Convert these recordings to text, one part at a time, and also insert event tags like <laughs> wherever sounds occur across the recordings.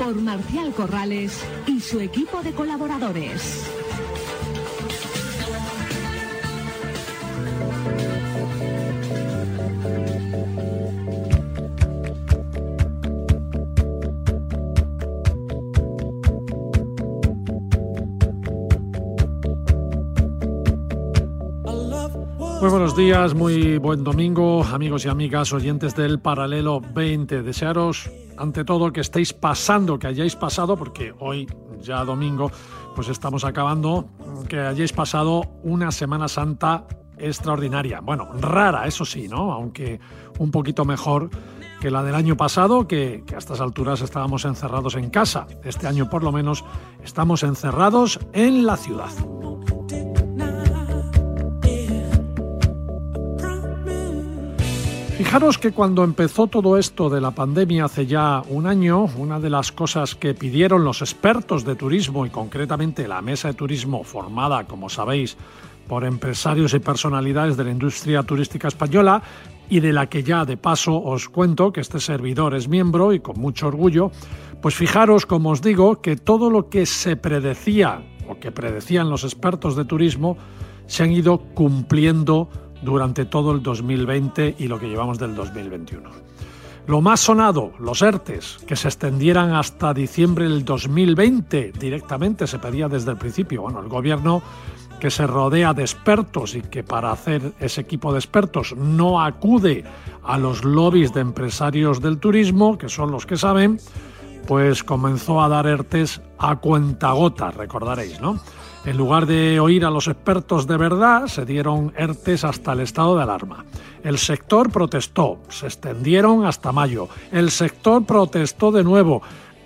por Marcial Corrales y su equipo de colaboradores. Muy buenos días, muy buen domingo, amigos y amigas oyentes del Paralelo 20. Desearos, ante todo, que estéis pasando, que hayáis pasado, porque hoy, ya domingo, pues estamos acabando, que hayáis pasado una Semana Santa extraordinaria. Bueno, rara, eso sí, ¿no? Aunque un poquito mejor que la del año pasado, que, que, a estas alturas estábamos encerrados en casa. Este año, por lo menos, estamos encerrados en la ciudad. Fijaros que cuando empezó todo esto de la pandemia hace ya un año, una de las cosas que pidieron los expertos de turismo y concretamente la mesa de turismo formada, como sabéis, por empresarios y personalidades de la industria turística española y de la que ya de paso os cuento que este servidor es miembro y con mucho orgullo, pues fijaros, como os digo, que todo lo que se predecía o que predecían los expertos de turismo se han ido cumpliendo durante todo el 2020 y lo que llevamos del 2021. Lo más sonado, los ERTES, que se extendieran hasta diciembre del 2020 directamente, se pedía desde el principio. Bueno, el gobierno que se rodea de expertos y que para hacer ese equipo de expertos no acude a los lobbies de empresarios del turismo, que son los que saben, pues comenzó a dar ERTES a cuentagotas, recordaréis, ¿no? En lugar de oír a los expertos de verdad, se dieron ERTES hasta el estado de alarma. El sector protestó, se extendieron hasta mayo. El sector protestó de nuevo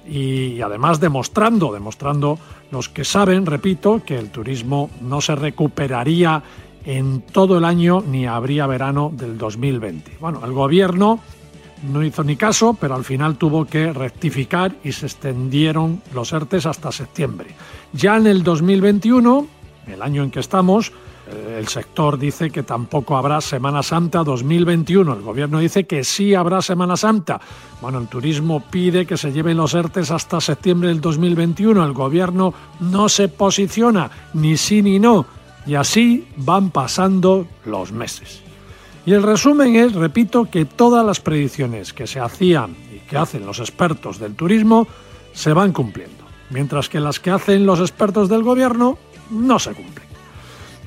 y además demostrando, demostrando los que saben, repito, que el turismo no se recuperaría en todo el año ni habría verano del 2020. Bueno, el gobierno no hizo ni caso, pero al final tuvo que rectificar y se extendieron los ERTES hasta septiembre. Ya en el 2021, el año en que estamos, eh, el sector dice que tampoco habrá Semana Santa 2021. El gobierno dice que sí habrá Semana Santa. Bueno, el turismo pide que se lleven los ERTES hasta septiembre del 2021. El gobierno no se posiciona ni sí ni no. Y así van pasando los meses. Y el resumen es, repito, que todas las predicciones que se hacían y que hacen los expertos del turismo se van cumpliendo, mientras que las que hacen los expertos del gobierno no se cumplen.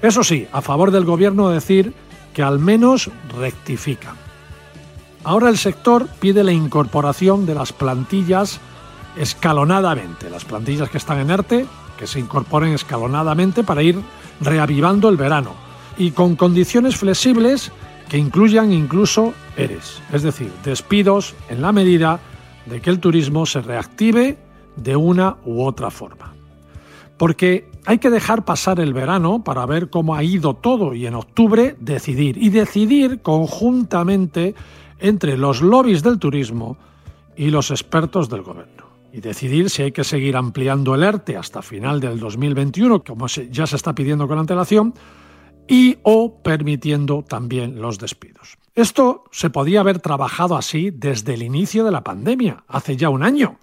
Eso sí, a favor del gobierno decir que al menos rectifican. Ahora el sector pide la incorporación de las plantillas escalonadamente, las plantillas que están en ERTE, que se incorporen escalonadamente para ir reavivando el verano y con condiciones flexibles que incluyan incluso ERES, es decir, despidos en la medida de que el turismo se reactive de una u otra forma. Porque hay que dejar pasar el verano para ver cómo ha ido todo y en octubre decidir. Y decidir conjuntamente entre los lobbies del turismo y los expertos del gobierno. Y decidir si hay que seguir ampliando el ERTE hasta final del 2021, como ya se está pidiendo con antelación, y o permitiendo también los despidos. Esto se podía haber trabajado así desde el inicio de la pandemia, hace ya un año,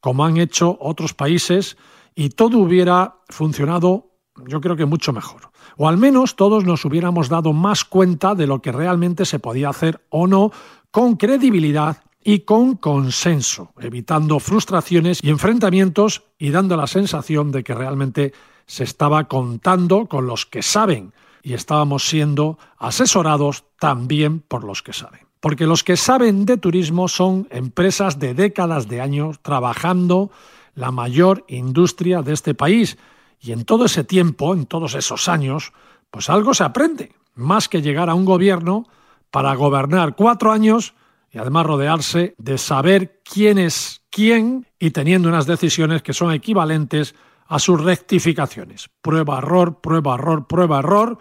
como han hecho otros países, y todo hubiera funcionado yo creo que mucho mejor. O al menos todos nos hubiéramos dado más cuenta de lo que realmente se podía hacer o no con credibilidad y con consenso, evitando frustraciones y enfrentamientos y dando la sensación de que realmente se estaba contando con los que saben y estábamos siendo asesorados también por los que saben. Porque los que saben de turismo son empresas de décadas de años trabajando la mayor industria de este país. Y en todo ese tiempo, en todos esos años, pues algo se aprende, más que llegar a un gobierno para gobernar cuatro años y además rodearse de saber quién es quién y teniendo unas decisiones que son equivalentes a sus rectificaciones. Prueba, error, prueba, error, prueba, error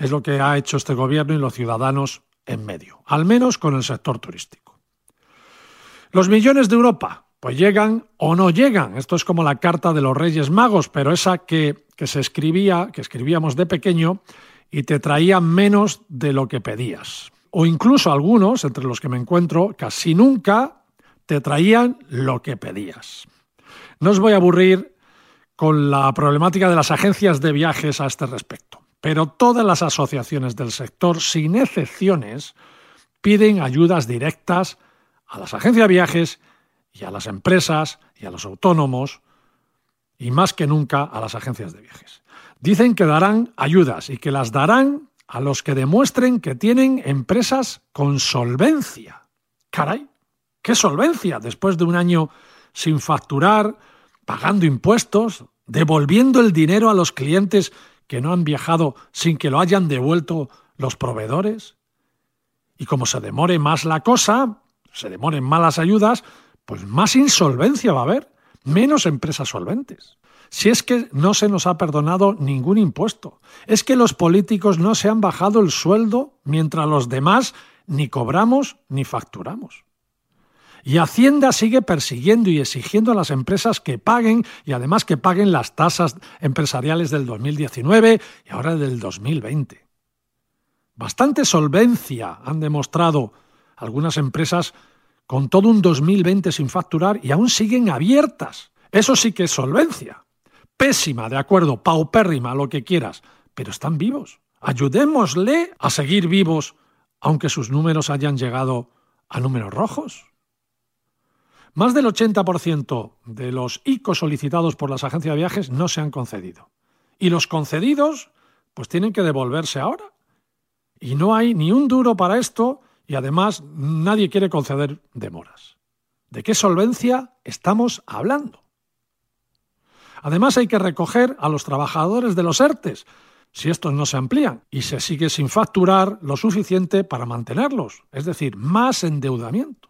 es lo que ha hecho este gobierno y los ciudadanos en medio, al menos con el sector turístico. Los millones de Europa, pues llegan o no llegan. Esto es como la carta de los Reyes Magos, pero esa que, que se escribía, que escribíamos de pequeño, y te traía menos de lo que pedías. O incluso algunos, entre los que me encuentro, casi nunca te traían lo que pedías. No os voy a aburrir con la problemática de las agencias de viajes a este respecto, pero todas las asociaciones del sector, sin excepciones, piden ayudas directas a las agencias de viajes y a las empresas y a los autónomos y más que nunca a las agencias de viajes. Dicen que darán ayudas y que las darán a los que demuestren que tienen empresas con solvencia. Caray, ¿qué solvencia después de un año sin facturar, pagando impuestos, devolviendo el dinero a los clientes que no han viajado sin que lo hayan devuelto los proveedores? Y como se demore más la cosa, se demoren malas ayudas, pues más insolvencia va a haber, menos empresas solventes. Si es que no se nos ha perdonado ningún impuesto, es que los políticos no se han bajado el sueldo mientras los demás ni cobramos ni facturamos. Y Hacienda sigue persiguiendo y exigiendo a las empresas que paguen y además que paguen las tasas empresariales del 2019 y ahora del 2020. Bastante solvencia han demostrado algunas empresas con todo un 2020 sin facturar y aún siguen abiertas. Eso sí que es solvencia pésima, de acuerdo, paupérrima, lo que quieras, pero están vivos. Ayudémosle a seguir vivos, aunque sus números hayan llegado a números rojos. Más del 80% de los ICO solicitados por las agencias de viajes no se han concedido. Y los concedidos, pues tienen que devolverse ahora. Y no hay ni un duro para esto y además nadie quiere conceder demoras. ¿De qué solvencia estamos hablando? Además hay que recoger a los trabajadores de los ERTES, si estos no se amplían, y se sigue sin facturar lo suficiente para mantenerlos, es decir, más endeudamiento.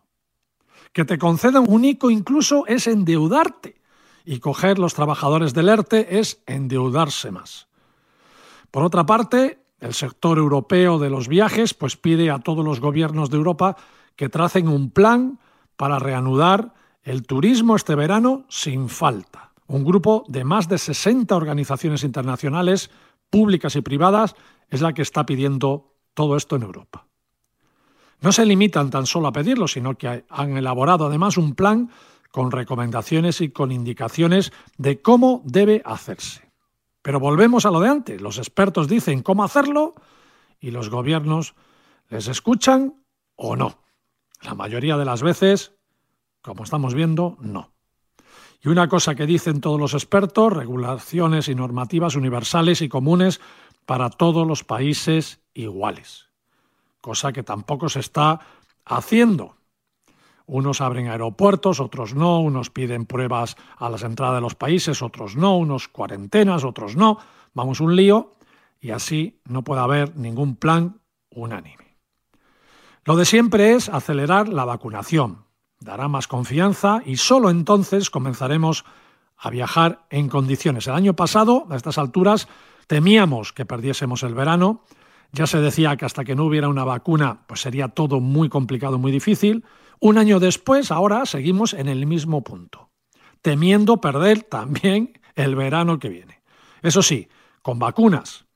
Que te concedan un ICO incluso es endeudarte, y coger los trabajadores del ERTE es endeudarse más. Por otra parte, el sector europeo de los viajes pues pide a todos los gobiernos de Europa que tracen un plan para reanudar el turismo este verano sin falta. Un grupo de más de 60 organizaciones internacionales, públicas y privadas, es la que está pidiendo todo esto en Europa. No se limitan tan solo a pedirlo, sino que han elaborado además un plan con recomendaciones y con indicaciones de cómo debe hacerse. Pero volvemos a lo de antes. Los expertos dicen cómo hacerlo y los gobiernos les escuchan o no. La mayoría de las veces, como estamos viendo, no. Y una cosa que dicen todos los expertos, regulaciones y normativas universales y comunes para todos los países iguales. Cosa que tampoco se está haciendo. Unos abren aeropuertos, otros no, unos piden pruebas a las entradas de los países, otros no, unos cuarentenas, otros no. Vamos un lío y así no puede haber ningún plan unánime. Lo de siempre es acelerar la vacunación, dará más confianza y solo entonces comenzaremos a viajar en condiciones. El año pasado, a estas alturas, temíamos que perdiésemos el verano. Ya se decía que hasta que no hubiera una vacuna, pues sería todo muy complicado, muy difícil. Un año después, ahora seguimos en el mismo punto, temiendo perder también el verano que viene. Eso sí, con vacunas,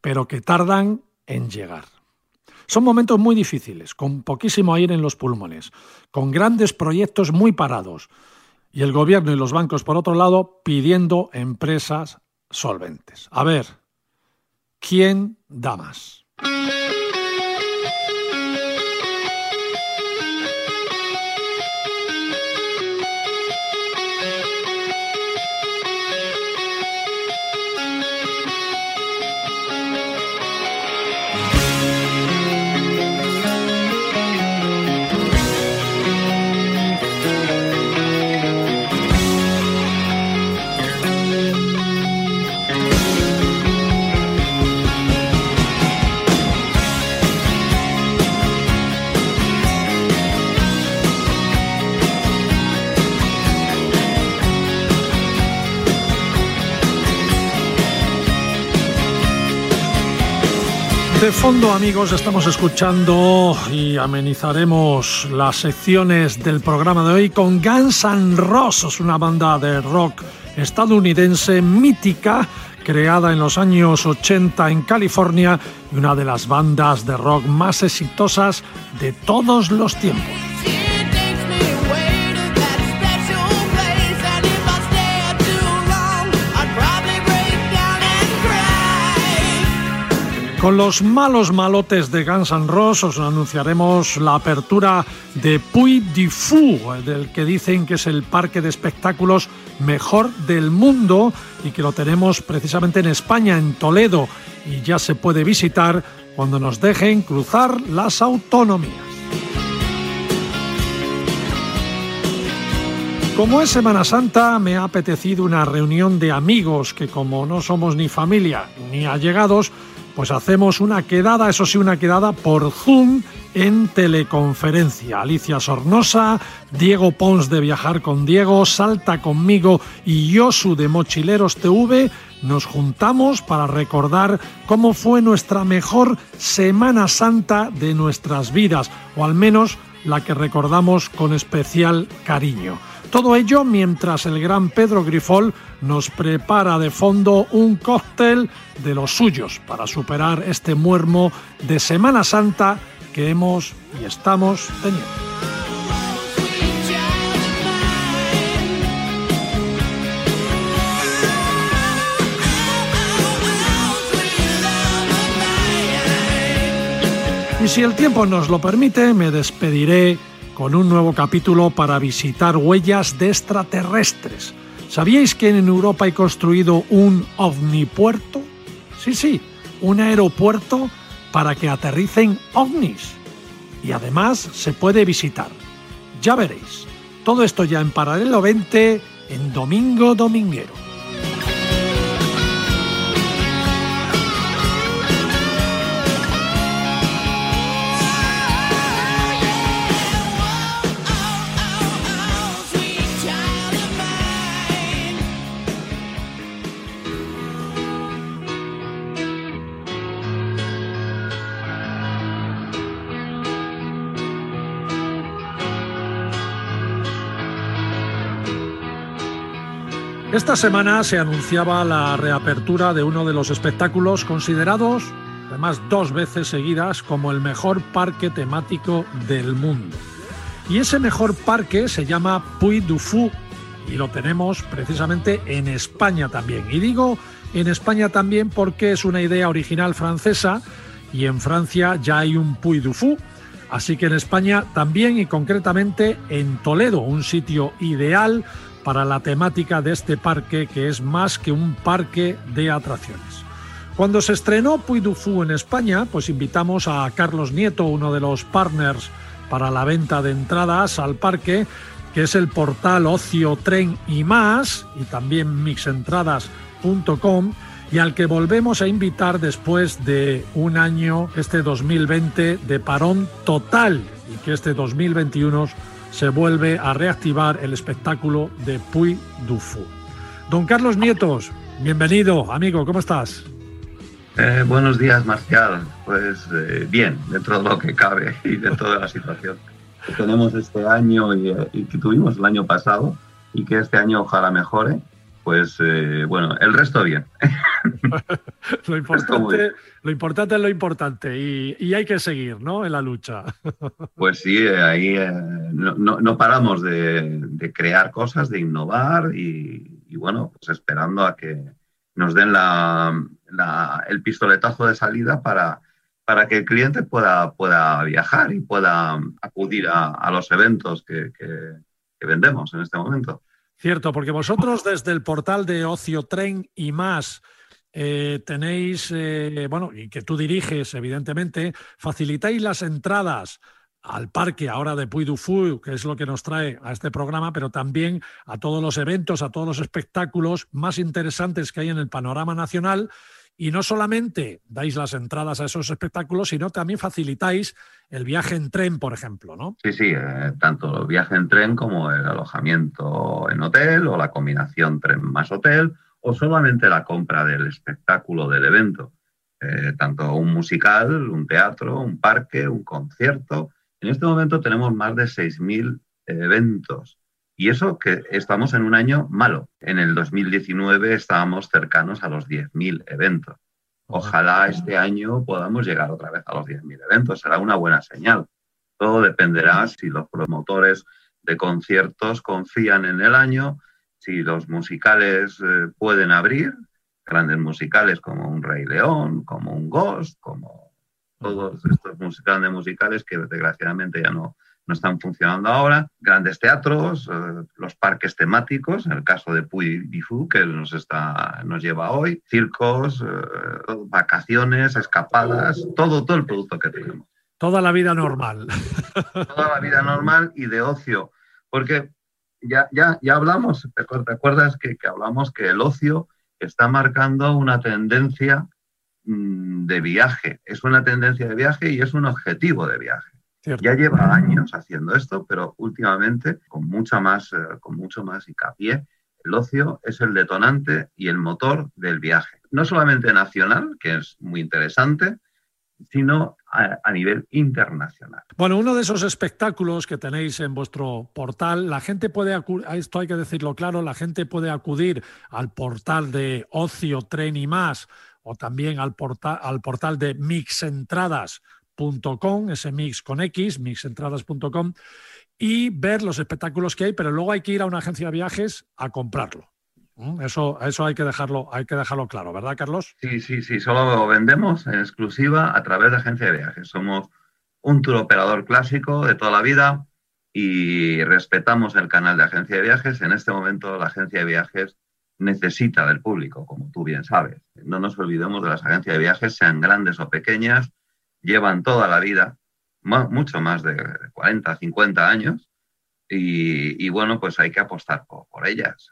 pero que tardan en llegar. Son momentos muy difíciles, con poquísimo aire en los pulmones, con grandes proyectos muy parados y el gobierno y los bancos, por otro lado, pidiendo empresas solventes. A ver, ¿quién da más? De fondo, amigos, estamos escuchando y amenizaremos las secciones del programa de hoy con Guns N' Roses, una banda de rock estadounidense mítica creada en los años 80 en California y una de las bandas de rock más exitosas de todos los tiempos. Con los malos malotes de Guns N' os anunciaremos la apertura de Puy du Fou, del que dicen que es el parque de espectáculos mejor del mundo y que lo tenemos precisamente en España, en Toledo, y ya se puede visitar cuando nos dejen cruzar las autonomías. Como es Semana Santa, me ha apetecido una reunión de amigos que como no somos ni familia ni allegados, pues hacemos una quedada, eso sí, una quedada por Zoom en teleconferencia. Alicia Sornosa, Diego Pons de Viajar con Diego, Salta conmigo y Yosu de Mochileros TV nos juntamos para recordar cómo fue nuestra mejor Semana Santa de nuestras vidas, o al menos la que recordamos con especial cariño. Todo ello mientras el gran Pedro Grifol nos prepara de fondo un cóctel de los suyos para superar este muermo de Semana Santa que hemos y estamos teniendo. Y si el tiempo nos lo permite, me despediré con un nuevo capítulo para visitar huellas de extraterrestres. ¿Sabíais que en Europa hay construido un ovnipuerto? Sí, sí, un aeropuerto para que aterricen ovnis. Y además se puede visitar. Ya veréis. Todo esto ya en paralelo 20 en Domingo Dominguero. Esta semana se anunciaba la reapertura de uno de los espectáculos considerados, además dos veces seguidas, como el mejor parque temático del mundo. Y ese mejor parque se llama Puy du Fou y lo tenemos precisamente en España también. Y digo en España también porque es una idea original francesa y en Francia ya hay un Puy du Fou. Así que en España también y concretamente en Toledo, un sitio ideal para la temática de este parque que es más que un parque de atracciones. Cuando se estrenó Puy du en España, pues invitamos a Carlos Nieto, uno de los partners para la venta de entradas al parque, que es el portal Ocio Tren y más, y también mixentradas.com, y al que volvemos a invitar después de un año, este 2020, de parón total, y que este 2021 se vuelve a reactivar el espectáculo de Puy du Fou. Don Carlos Nietos, bienvenido, amigo, ¿cómo estás? Eh, buenos días, Marcial. Pues eh, bien, dentro de lo que cabe y dentro de <laughs> la situación que tenemos este año y, eh, y, que tuvimos el año pasado y que este año ojalá mejore pues eh, bueno, el resto bien. <laughs> lo, importante, lo importante es lo importante y, hay que seguir, ¿no? En la lucha. <laughs> pues sí, ahí eh, no, paramos de, crear cosas, de innovar y, bueno, pues esperando a que nos den el pistoletazo de salida para, para que el cliente pueda, pueda viajar y pueda acudir a, los eventos que vendemos en este momento. Cierto, porque vosotros desde el portal de Ocio Tren y más eh, tenéis, eh, bueno, y que tú diriges, evidentemente, facilitáis las entradas al parque ahora de Puy du Fou, que es lo que nos trae a este programa, pero también a todos los eventos, a todos los espectáculos más interesantes que hay en el panorama nacional y no solamente dais las entradas a esos espectáculos, sino también facilitáis el viaje en tren, por ejemplo, ¿no? Sí, sí, eh, tanto el viaje en tren como el alojamiento en hotel o la combinación tren más hotel o solamente la compra del espectáculo del evento. eh, tanto un musical, un teatro, un parque, un concierto. En este momento tenemos más de 6.000 eventos. Y eso que estamos en un año malo. En el 2019 estábamos cercanos a los 10.000 eventos. Ojalá este año podamos llegar otra vez a los 10.000 eventos. Será una buena señal. Todo dependerá si los promotores de conciertos confían en el año, si los musicales eh, pueden abrir, grandes musicales como un Rey León, como un Ghost, como todos estos grandes musicales que desgraciadamente ya no, no están funcionando ahora, grandes teatros, eh, los parques temáticos, en el caso de Puy Difu, que nos, está, nos lleva hoy, circos, eh, vacaciones, escapadas, todo, todo el producto que tenemos. Toda la vida normal. <laughs> Toda la vida normal y de ocio, porque ya, ya, ya hablamos, ¿te acuerdas que, que hablamos que el ocio está marcando una tendencia mm, de viaje. Es una tendencia de viaje y es un objetivo de viaje. Ya lleva años haciendo esto, pero últimamente con mucha más, eh, con mucho más hincapié, el ocio es el detonante y el motor del viaje. No solamente nacional, que es muy interesante, sino a, nivel internacional. Bueno, uno de esos espectáculos que tenéis en vuestro portal, la gente puede acudir, esto hay que decirlo claro, la gente puede acudir al portal de Ocio, Tren y más, o también al, portal, al portal de mixentradas.com, ese mix con X, mixentradas.com, y ver los espectáculos que hay, pero luego hay que ir a una agencia de viajes a comprarlo. Eso, eso hay que dejarlo, hay que dejarlo claro, ¿verdad, Carlos? Sí, sí, sí. Solo lo vendemos en exclusiva a través de agencia de viajes. Somos un tour operador clásico de toda la vida y respetamos el canal de agencia de viajes. En este momento la agencia de viajes necesita del público, como tú bien sabes. No nos olvidemos de las agencias de viajes, sean grandes o pequeñas, llevan toda la vida, mucho más de 40, 50 años, y, bueno, pues hay que apostar por, ellas.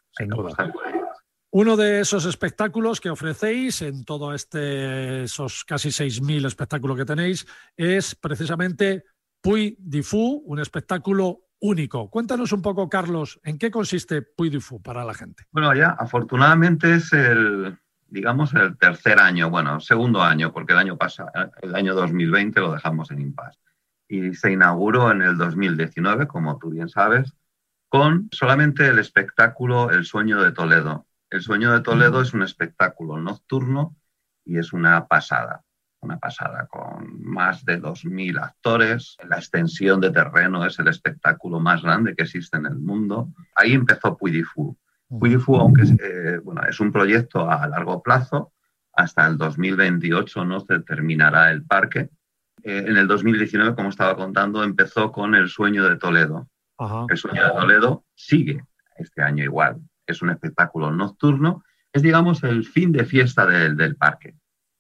Uno de esos espectáculos que ofrecéis en todo este, esos casi 6.000 espectáculos que tenéis es precisamente Puy Fou, un espectáculo único. Cuéntanos un poco, Carlos, ¿en qué consiste Puy Fou para la gente? Bueno, ya afortunadamente es el, digamos, el tercer año, bueno, segundo año, porque el año pasado, el año 2020 lo dejamos en impasse y se inauguró en el 2019, como tú bien sabes, con solamente el espectáculo El sueño de Toledo. El sueño de Toledo es un espectáculo nocturno y es una pasada, una pasada con más de 2.000 actores. La extensión de terreno es el espectáculo más grande que existe en el mundo. Ahí empezó Puy Puy aunque es, eh, bueno, es un proyecto a largo plazo, hasta el 2028 no se terminará el parque, eh, en el 2019, como estaba contando, empezó con El sueño de Toledo. El sueño de Toledo sigue este año igual. Es un espectáculo nocturno. Es, digamos, el fin de fiesta del parque.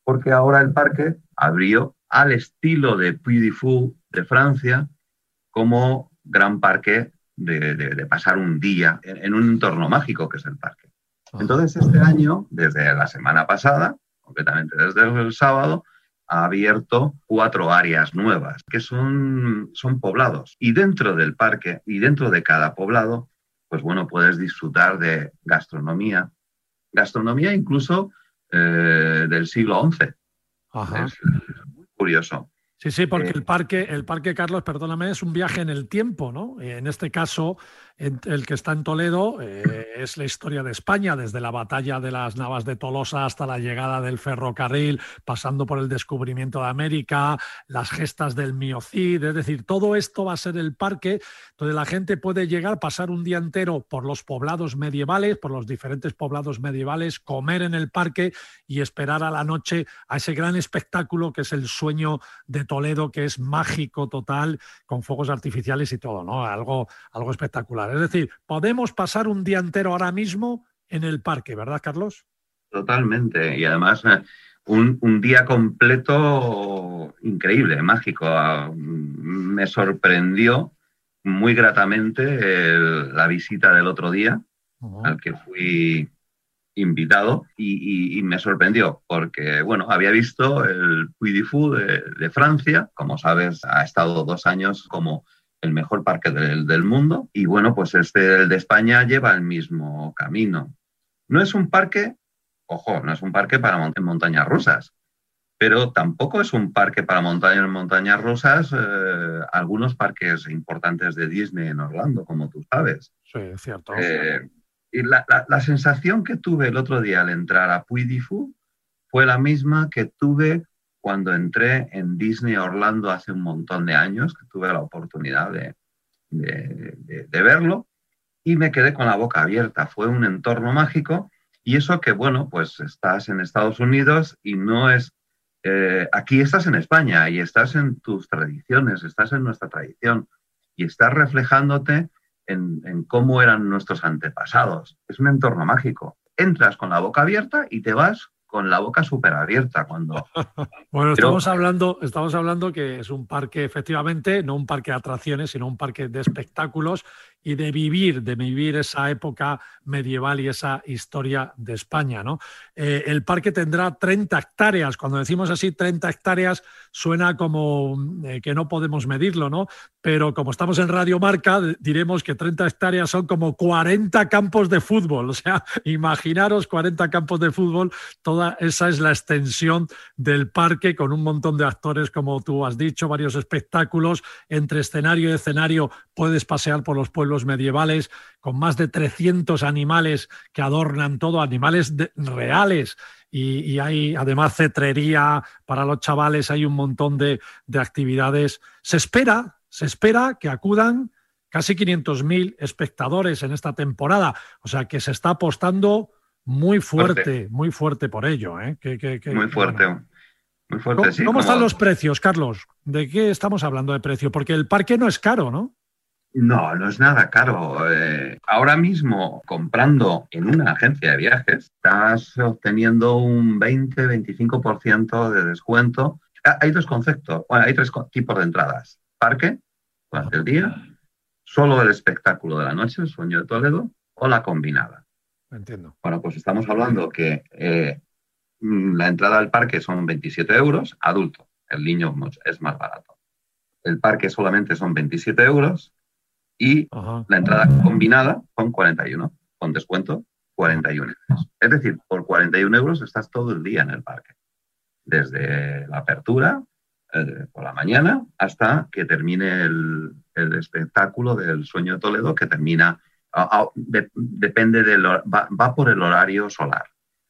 Porque ahora el parque abrió al estilo de Puy de Francia como gran parque de, pasar un día en, un entorno mágico que es el parque. Entonces, este año, desde la semana pasada, concretamente desde el sábado, ha abierto cuatro áreas nuevas que son, son poblados. Y dentro del parque y dentro de cada poblado, pues bueno, puedes disfrutar de gastronomía, gastronomía incluso eh, del siglo XI. Es, muy curioso. Sí, sí, porque eh, el parque, el parque, Carlos, perdóname, es un viaje en el tiempo, ¿no? En este caso, el que está en Toledo eh, es la historia de España, desde la batalla de las Navas de Tolosa hasta la llegada del ferrocarril, pasando por el descubrimiento de América, las gestas del Miocid, es decir, todo esto va a ser el parque donde la gente puede llegar, pasar un día entero por los poblados medievales, por los diferentes poblados medievales, comer en el parque y esperar a la noche a ese gran espectáculo que es el sueño de Toledo, que es mágico total, con fuegos artificiales y todo, ¿no? Algo, algo espectacular. Es decir, podemos pasar un día entero ahora mismo en el parque, ¿verdad, Carlos? Totalmente. Y además, eh, un, día completo increíble, mágico. Ah, me sorprendió muy gratamente la visita del otro día, al que fui invitado, y, me sorprendió porque, bueno, había visto el Puy de, de Francia, como sabes, ha estado dos años como el mejor parque del, mundo. Y bueno, pues este, el de España, lleva el mismo camino. No es un parque, ojo, no es un parque para montañas rusas, pero tampoco es un parque para montañas, montañas rusas, eh, algunos parques importantes de Disney en Orlando, como tú sabes. Sí, es cierto. Eh, y la, la, sensación que tuve el otro día al entrar a Puy fue la misma que tuve cuando entré en Disney Orlando hace un montón de años, que tuve la oportunidad de, verlo, y me quedé con la boca abierta. Fue un entorno mágico y eso que, bueno, pues estás en Estados Unidos y no es... Eh, aquí estás en España y estás en tus tradiciones, estás en nuestra tradición y estás reflejándote en cómo eran nuestros antepasados. Es un entorno mágico. Entras con la boca abierta y te vas con la boca súper abierta cuando... <laughs> bueno, estamos, hablando, estamos hablando que es un parque, efectivamente, no un parque de atracciones, sino un parque de espectáculos y de vivir, de vivir esa época medieval y esa historia de España. ¿no? Eh, el parque tendrá 30 hectáreas. Cuando decimos así, 30 hectáreas suena como eh, que no podemos medirlo, ¿no? Pero como estamos en Radio Marca, diremos que 30 hectáreas son como 40 campos de fútbol. <laughs> O sea, imaginaros 40 campos de fútbol, toda esa es la extensión del parque con un montón de actores, como tú has dicho, varios espectáculos. Entre escenario y escenario puedes pasear por los pueblos medievales con más de 300 animales que adornan todo, animales reales. Y, hay además cetrería para los chavales, hay un montón de, actividades. Se espera, se espera que acudan casi 500.000 espectadores en esta temporada. O sea que se está apostando muy fuerte, muy fuerte por ello. ¿eh? muy fuerte. Muy fuerte ¿Cómo, están los precios, Carlos? ¿De qué estamos hablando de precio? Porque el parque no es caro, ¿no? No, no es nada caro. Eh, ahora mismo, comprando en una agencia de viajes, estás obteniendo un 20-25% de descuento. Ah, hay dos conceptos, bueno, hay tres tipos de entradas. Parque, durante el día, solo el espectáculo de la noche, el sueño de Toledo, o la combinada. Entiendo. Bueno, pues estamos hablando que eh, la entrada al parque son 27 euros, adulto. El niño es más barato. El parque solamente son 27 euros y la entrada combinada son 41, con descuento 41 euros. Es decir, por 41 euros estás todo el día en el parque, desde la apertura eh, por la mañana hasta que termine el, espectáculo del sueño de Toledo, que termina, depende del, va, va por el horario solar.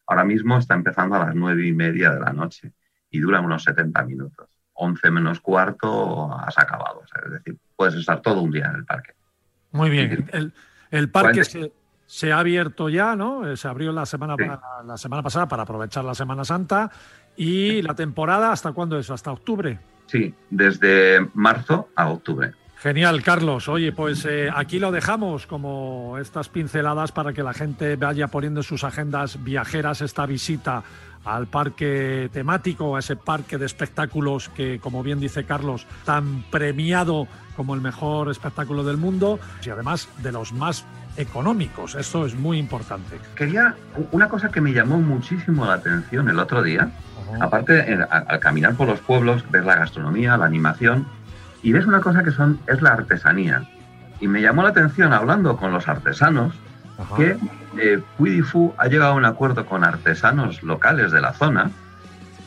Ahora mismo está empezando a las nueve y media de la noche y dura unos 70 minutos. 11 menos cuarto has acabado. es decir, puedes estar todo un día en el parque. Muy bien. El, parque se, ha abierto ya, ¿no? Eh, se abrió la semana, la semana pasada para aprovechar la Semana Santa. ¿Y la temporada hasta cuándo es? ¿Hasta octubre? Sí, desde marzo a octubre. Genial, Carlos. Oye, pues eh, aquí lo dejamos como estas pinceladas para que la gente vaya poniendo en sus agendas viajeras esta visita al parque temático, a ese parque de espectáculos que, como bien dice Carlos, tan premiado como el mejor espectáculo del mundo y además de los más económicos. Eso es muy importante. Quería una cosa que me llamó muchísimo la atención el otro día. Aparte, al caminar por los pueblos, ves la gastronomía, la animación y ves una cosa que son es la artesanía. Y me llamó la atención hablando con los artesanos que eh, Puidifu ha llegado a un acuerdo con artesanos locales de la zona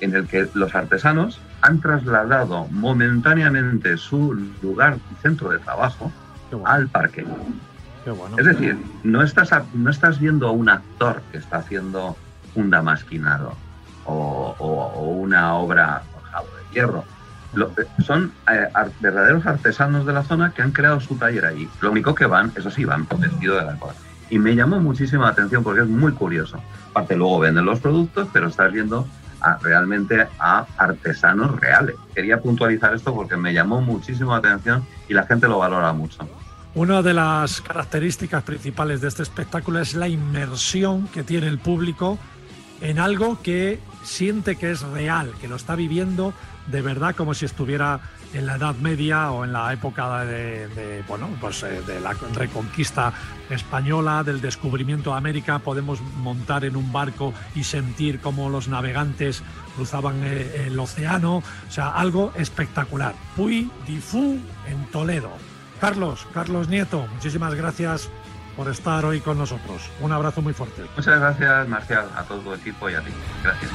en el que los artesanos han trasladado momentáneamente su lugar y centro de trabajo al parque. Es decir, no estás, no estás viendo a un actor que está haciendo un damasquinado o, una obra forjado de hierro. son eh, verdaderos artesanos de la zona que han creado su taller ahí. Lo único que van, eso sí, van vestidos de la cosa. Y me llamó muchísimo la atención porque es muy curioso. Aparte, luego venden los productos, pero estás viendo realmente a artesanos reales. Quería puntualizar esto porque me llamó muchísimo la atención y la gente lo valora mucho. Una de las características principales de este espectáculo es la inmersión que tiene el público en algo que siente que es real, que lo está viviendo de verdad como si estuviera en la Edad Media o en la época de, bueno, pues, eh, de la reconquista española, del descubrimiento de América, podemos montar en un barco y sentir cómo los navegantes cruzaban eh, el océano, o sea, algo espectacular. Puy di Fu en Toledo. Carlos, Carlos Nieto, muchísimas gracias por estar hoy con nosotros. Un abrazo muy fuerte. Muchas gracias, Marcial, a todo tu equipo y a ti. Gracias.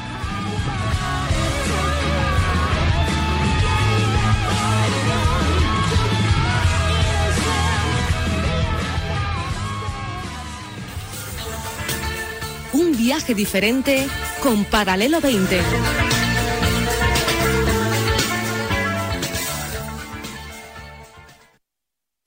Viaje diferente con Paralelo 20.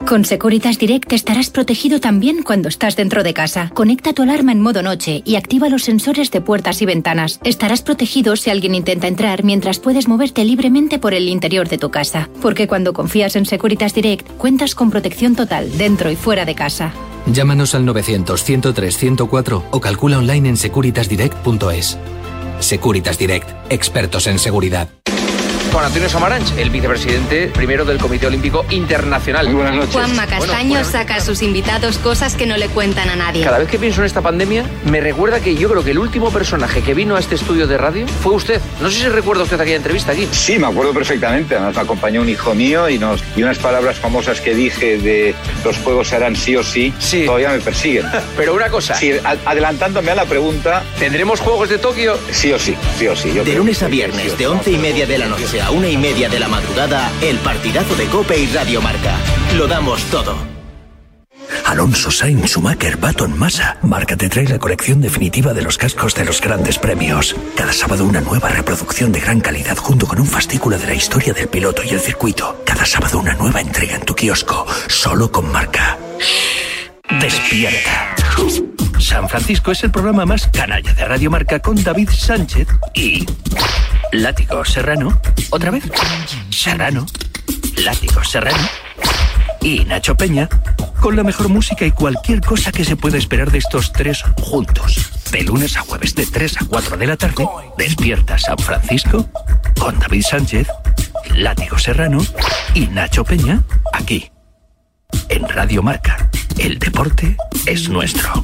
Con Securitas Direct estarás protegido también cuando estás dentro de casa. Conecta tu alarma en modo noche y activa los sensores de puertas y ventanas. Estarás protegido si alguien intenta entrar mientras puedes moverte libremente por el interior de tu casa. Porque cuando confías en Securitas Direct, cuentas con protección total dentro y fuera de casa. Llámanos al 900-103-104 o calcula online en securitasdirect.es. Securitas Direct, expertos en seguridad. Juan Antonio Samaranch, el vicepresidente primero del Comité Olímpico Internacional. Muy buenas noches. Juanma Castaño saca a sus invitados cosas que no le cuentan a nadie. Cada vez que pienso en esta pandemia, me recuerda que yo creo que el último personaje que vino a este estudio de radio fue usted. No sé si recuerda usted aquella entrevista aquí. Sí, me acuerdo perfectamente. Además me acompañó un hijo mío y, nos, y unas palabras famosas que dije de los juegos serán sí o sí, sí. todavía me persiguen. <laughs> Pero una cosa. Sí, adelantándome a la pregunta. ¿Tendremos Juegos de Tokio? Sí o sí, sí o sí. de lunes a viernes, de once y media de la noche a una y media de la madrugada, el partidazo de Cope y Radio Marca. Lo damos todo. Alonso Sainz Schumacher Baton Massa. Marca te trae la colección definitiva de los cascos de los grandes premios. Cada sábado una nueva reproducción de gran calidad junto con un fascículo de la historia del piloto y el circuito. Cada sábado una nueva entrega en tu kiosco, solo con marca. Despierta. San Francisco es el programa más canalla de Radio Marca con David Sánchez y Látigo Serrano. ¿Otra vez? Serrano. Látigo Serrano. Y Nacho Peña, con la mejor música y cualquier cosa que se pueda esperar de estos tres juntos. De lunes a jueves de 3 a 4 de la tarde, despierta San Francisco con David Sánchez, Látigo Serrano y Nacho Peña, aquí, en Radio Marca. El deporte es nuestro.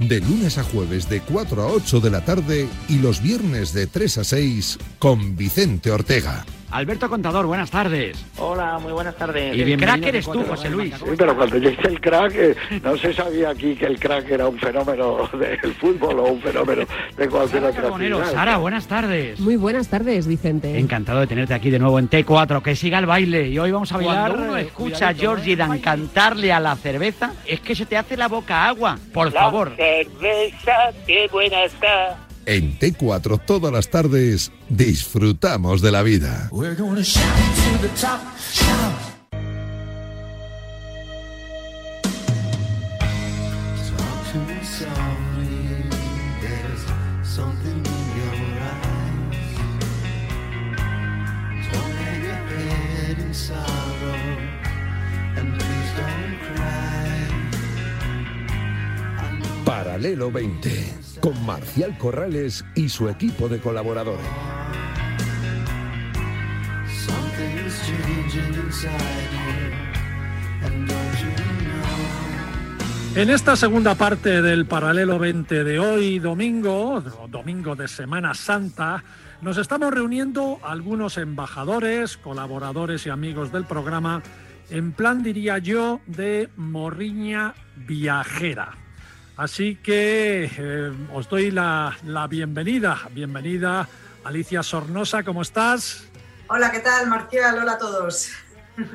de lunes a jueves de 4 a 8 de la tarde y los viernes de 3 a 6 con Vicente Ortega. Alberto Contador, buenas tardes. Hola, muy buenas tardes. Y el crack eres tú, José Luis. Sí, pero cuando yo hice el crack, eh, no se sabía aquí que el crack era un fenómeno <laughs> del fútbol o un fenómeno de cualquier Sara otra Carbonero. Sara, buenas tardes. Muy buenas tardes, Vicente. Encantado de tenerte aquí de nuevo en T4, que siga el baile. Y hoy vamos a bailar. Cuando uno escucha a Georgie Dan cantarle a la cerveza, es que se te hace la boca agua. Por La favor. cerveza, qué buena está. En T4 todas las tardes disfrutamos de la vida. Paralelo 20 con Marcial Corrales y su equipo de colaboradores. En esta segunda parte del paralelo 20 de hoy, domingo, domingo de Semana Santa, nos estamos reuniendo algunos embajadores, colaboradores y amigos del programa en plan, diría yo, de morriña viajera. Así que eh, os doy la, la bienvenida. Bienvenida, Alicia Sornosa, ¿cómo estás? Hola, ¿qué tal, Marcial? Hola a todos.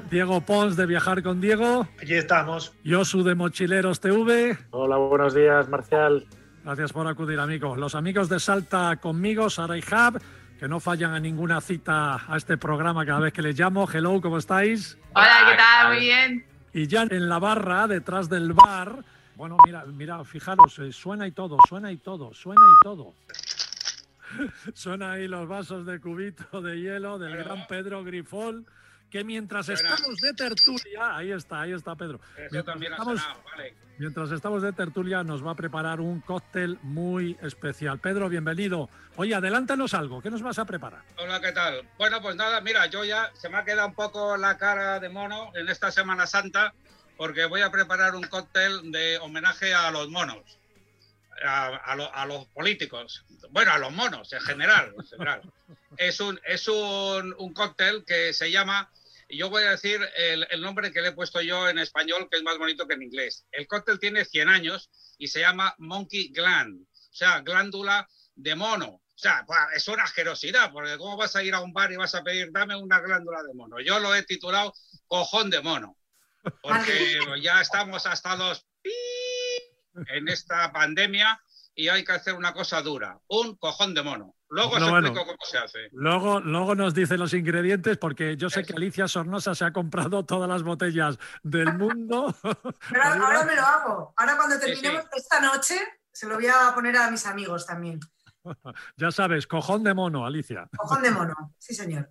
Diego Pons de Viajar con Diego. Aquí estamos. Yosu de Mochileros TV. Hola, buenos días, Marcial. Gracias por acudir, amigos. Los amigos de Salta conmigo, Sara y Hab, que no fallan a ninguna cita a este programa cada vez que les llamo. Hello, ¿cómo estáis? Hola, ¿qué tal? Muy bien. Y ya en la barra, detrás del bar, bueno, mira, mira, fijaros, eh, suena y todo, suena y todo, suena y todo. <laughs> Suena ahí los vasos de cubito de hielo del gran Pedro Grifol, que mientras estamos de tertulia, ahí está, ahí está Pedro. Mientras estamos- sonado, vale. Mientras estamos de tertulia, nos va a preparar un cóctel muy especial. Pedro, bienvenido. Oye, adelántanos algo. ¿Qué nos vas a preparar? Hola, ¿qué tal? Bueno, pues nada, mira, yo ya se me ha quedado un poco la cara de mono en esta Semana Santa porque voy a preparar un cóctel de homenaje a los monos, a, a lo- a los políticos, bueno, a los monos en general. en general. Es un, es un, un cóctel que se llama, yo voy a decir el, nombre que le he puesto yo en español, que es más bonito que en inglés. El cóctel tiene 100 años y se llama Monkey Gland, o sea, glándula de mono. O sea, es una asquerosidad, porque ¿cómo vas a ir a un bar y vas a pedir, dame una glándula de mono? Yo lo he titulado cojón de mono, porque ya estamos hasta los pi en esta pandemia y hay que hacer una cosa dura, un cojón de mono. Luego os bueno. explico cómo se hace. Luego, luego nos dice los ingredientes porque yo sé que Alicia Sornosa se ha comprado todas las botellas del mundo. <laughs> <laughs> Pero ahora me lo hago. Ahora cuando terminemos esta noche, se lo voy a poner a mis amigos también. <laughs> ya sabes, cojón de mono, Alicia. Cojón de mono. Sí, señor.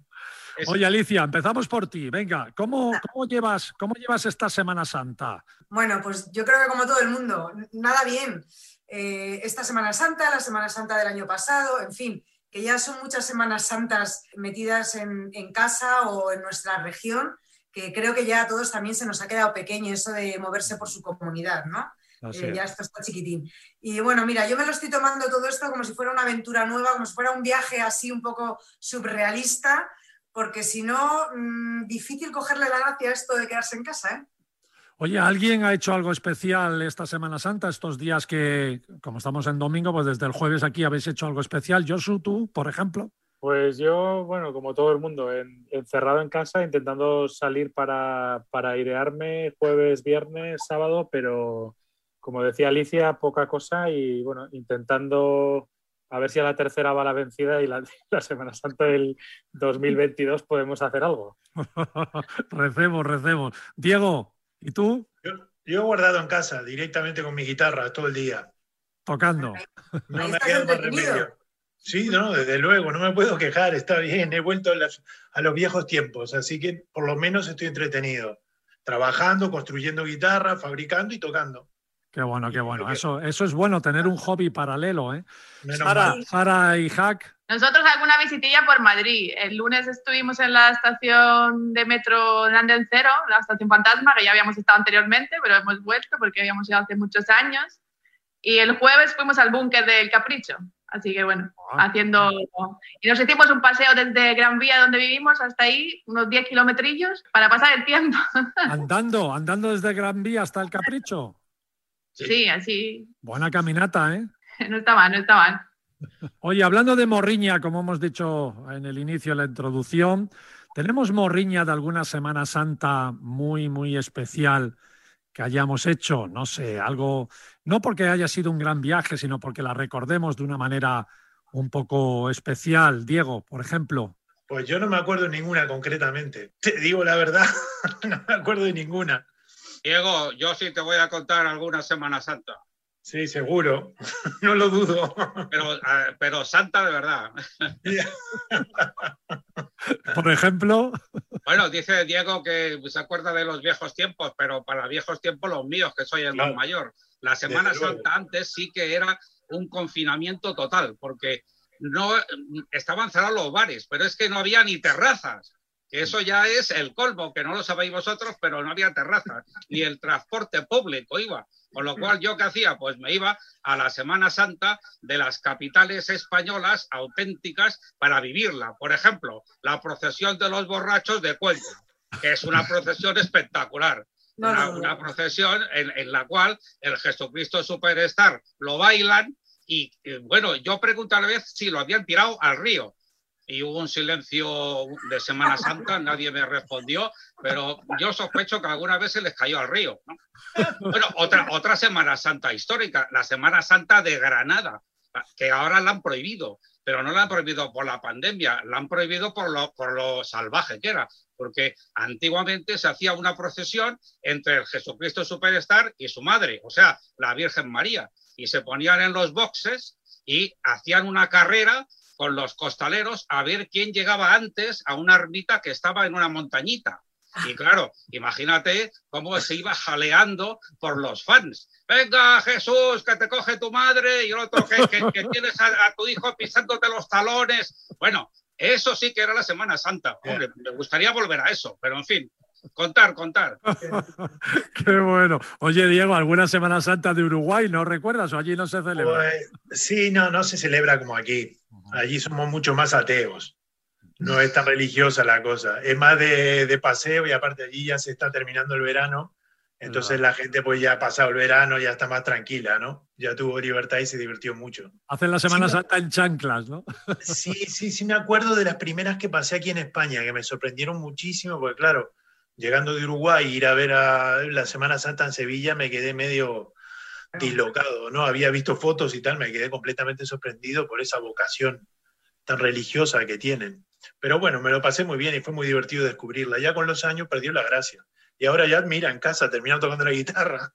Oye, Alicia, empezamos por ti. Venga, ¿cómo, cómo, llevas, ¿cómo llevas esta Semana Santa? Bueno, pues yo creo que como todo el mundo, nada bien. Eh, esta Semana Santa, la Semana Santa del año pasado, en fin, que ya son muchas Semanas Santas metidas en, en casa o en nuestra región, que creo que ya a todos también se nos ha quedado pequeño eso de moverse por su comunidad, ¿no? Eh, ya esto está chiquitín. Y bueno, mira, yo me lo estoy tomando todo esto como si fuera una aventura nueva, como si fuera un viaje así un poco surrealista, porque si no, mm, difícil cogerle la gracia a esto de quedarse en casa, ¿eh? Oye, ¿alguien ha hecho algo especial esta Semana Santa, estos días que, como estamos en domingo, pues desde el jueves aquí habéis hecho algo especial? Josu, tú, por ejemplo. Pues yo, bueno, como todo el mundo, en- encerrado en casa, intentando salir para, para airearme jueves, viernes, sábado, pero como decía Alicia, poca cosa y bueno, intentando a ver si a la tercera va la vencida y la, <laughs> la Semana Santa del 2022 podemos hacer algo. <laughs> recemos, recemos. Diego, ¿y tú? Yo he guardado en casa directamente con mi guitarra todo el día. Tocando. No me ha quedado más remedio. Sí, no, desde luego, no me puedo quejar, está bien, he vuelto a, las- a los viejos tiempos, así que por lo menos estoy entretenido, trabajando, construyendo guitarra, fabricando y tocando. Qué bueno, qué bueno. Eso, eso es bueno, tener un hobby paralelo, ¿eh? Sara. Sara y Hack, Nosotros alguna visitilla por Madrid. El lunes estuvimos en la estación de metro de Anden Cero, la estación fantasma, que ya habíamos estado anteriormente, pero hemos vuelto porque habíamos ido hace muchos años. Y el jueves fuimos al búnker del Capricho. Así que bueno, haciendo... Y nos hicimos un paseo desde Gran Vía, donde vivimos, hasta ahí, unos 10 kilometrillos, para pasar el tiempo. <laughs> andando, andando desde Gran Vía hasta el Capricho. Sí, así. Buena caminata, ¿eh? <laughs> No está mal, no está mal. Oye, hablando de morriña, como hemos dicho en el inicio de la introducción, tenemos morriña de alguna Semana Santa muy, muy especial que hayamos hecho, no sé, algo, no porque haya sido un gran viaje, sino porque la recordemos de una manera un poco especial. Diego, por ejemplo. Pues yo no me acuerdo ninguna concretamente, <laughs> te digo la verdad, <laughs> no me acuerdo de ninguna. Diego, yo sí te voy a contar alguna Semana Santa. Sí, seguro, <laughs> no lo dudo. Pero, ah, pero santa de verdad. <laughs> Por ejemplo, Bueno, dice Diego que se acuerda de los viejos tiempos, pero para viejos tiempos los míos, que soy el más mayor. La Semana. Santa antes sí que era un confinamiento total, porque no estaban cerrados los bares, pero es que no había ni terrazas. Eso ya es el colmo, que no lo sabéis vosotros, pero no había terrazas, ni el transporte público iba. Con lo cual, ¿yo qué hacía? Pues me iba a la Semana Santa de las capitales españolas auténticas para vivirla. Por ejemplo, la procesión de los borrachos de Cuenca, que es una procesión espectacular. No, una, una procesión en, en la cual el Jesucristo Superstar lo bailan y, eh, bueno, yo pregunté a la vez si lo habían tirado al río. Y hubo un silencio de Semana Santa, nadie me respondió, pero yo sospecho que alguna vez se les cayó al río. ¿no? Bueno, otra, otra Semana Santa histórica, la Semana Santa de Granada, que ahora la han prohibido, pero no la han prohibido por la pandemia, la han prohibido por lo, por lo salvaje que era, porque antiguamente se hacía una procesión entre el Jesucristo Superstar y su madre, o sea, la Virgen María, y se ponían en los boxes y hacían una carrera con los costaleros a ver quién llegaba antes a una ermita que estaba en una montañita. Y claro, imagínate cómo se iba jaleando por los fans. Venga, Jesús, que te coge tu madre y el otro que, que- que tienes a, a tu hijo pisándote los talones. Bueno, eso sí que era la Semana Santa. Hombre, me gustaría volver a eso, pero en fin. Contar, contar. <laughs> Qué bueno. Oye, Diego, ¿alguna Semana Santa de Uruguay no recuerdas o allí no se celebra? Pues, sí, no, no se celebra como aquí. Allí somos mucho más ateos. No es tan religiosa la cosa. Es más de, de paseo y aparte allí ya se está terminando el verano. Entonces la gente pues ya ha pasado el verano, ya está más tranquila, ¿no? Ya tuvo libertad y se divirtió mucho. Hacen la Semana Sí, Santa en chanclas, ¿no? Sí, sí, sí me acuerdo de las primeras que pasé aquí en España, que me sorprendieron muchísimo, porque claro, llegando de Uruguay, ir a ver a la Semana Santa en Sevilla, me quedé medio dislocado, ¿no? Había visto fotos y tal, me quedé completamente sorprendido por esa vocación tan religiosa que tienen. Pero bueno, me lo pasé muy bien y fue muy divertido descubrirla. Ya con los años perdió la gracia. Y ahora ya, mira, en casa, terminando tocando la guitarra.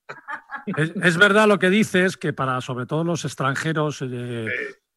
Es, es verdad lo que dices, que para sobre todo los extranjeros eh,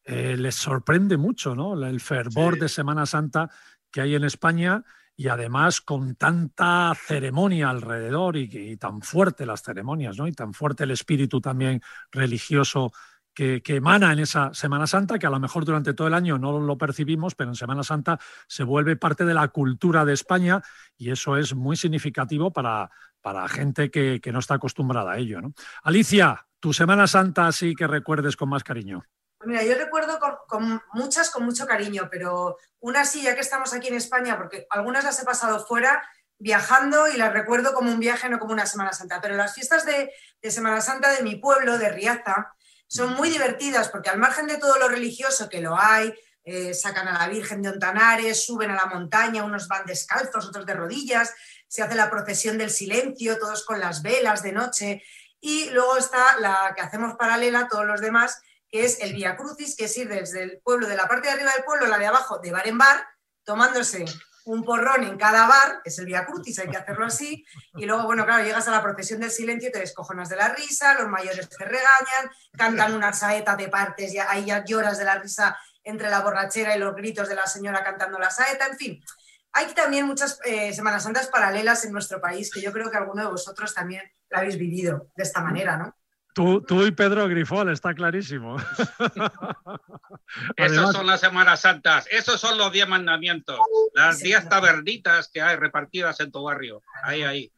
eh, les sorprende mucho ¿no? el fervor de Semana Santa que hay en España y además con tanta ceremonia alrededor y, tan fuerte las ceremonias ¿no? y tan fuerte el espíritu también religioso que, que, emana en esa Semana Santa, que a lo mejor durante todo el año no lo percibimos, pero en Semana Santa se vuelve parte de la cultura de España y eso es muy significativo para, para gente que, que no está acostumbrada a ello. ¿no? Alicia, tu Semana Santa sí que recuerdes con más cariño. Pues mira, yo recuerdo con, muchas con mucho cariño, pero una sí, ya que estamos aquí en España, porque algunas las he pasado fuera viajando y las recuerdo como un viaje, no como una Semana Santa. Pero las fiestas de, Semana Santa de mi pueblo, de Riaza, son muy divertidas porque al margen de todo lo religioso que lo hay, eh, sacan a la Virgen de Ontanares, suben a la montaña, unos van descalzos, otros de rodillas, se hace la procesión del silencio, todos con las velas de noche, y luego está la que hacemos paralela, todos los demás, que es el Via Crucis, que es ir desde el pueblo, de la parte de arriba del pueblo la de abajo, de bar en bar, tomándose un porrón en cada bar, que es el Via Crucis, hay que hacerlo así, y luego, bueno, claro, llegas a la procesión del silencio, te descojonas de la risa, los mayores te regañan, cantan una saeta de partes, y ahí ya lloras de la risa entre la borrachera y los gritos de la señora cantando la saeta, en fin. Hay también muchas eh, Semanas Santas paralelas en nuestro país, que yo creo que alguno de vosotros también la habéis vivido de esta manera, ¿no? Tú, tú, y Pedro Grifol, está clarísimo. <laughs> Esas son las Semanas Santas, esos son los diez mandamientos, las diez tabernitas que hay repartidas en tu barrio. Ahí, ahí.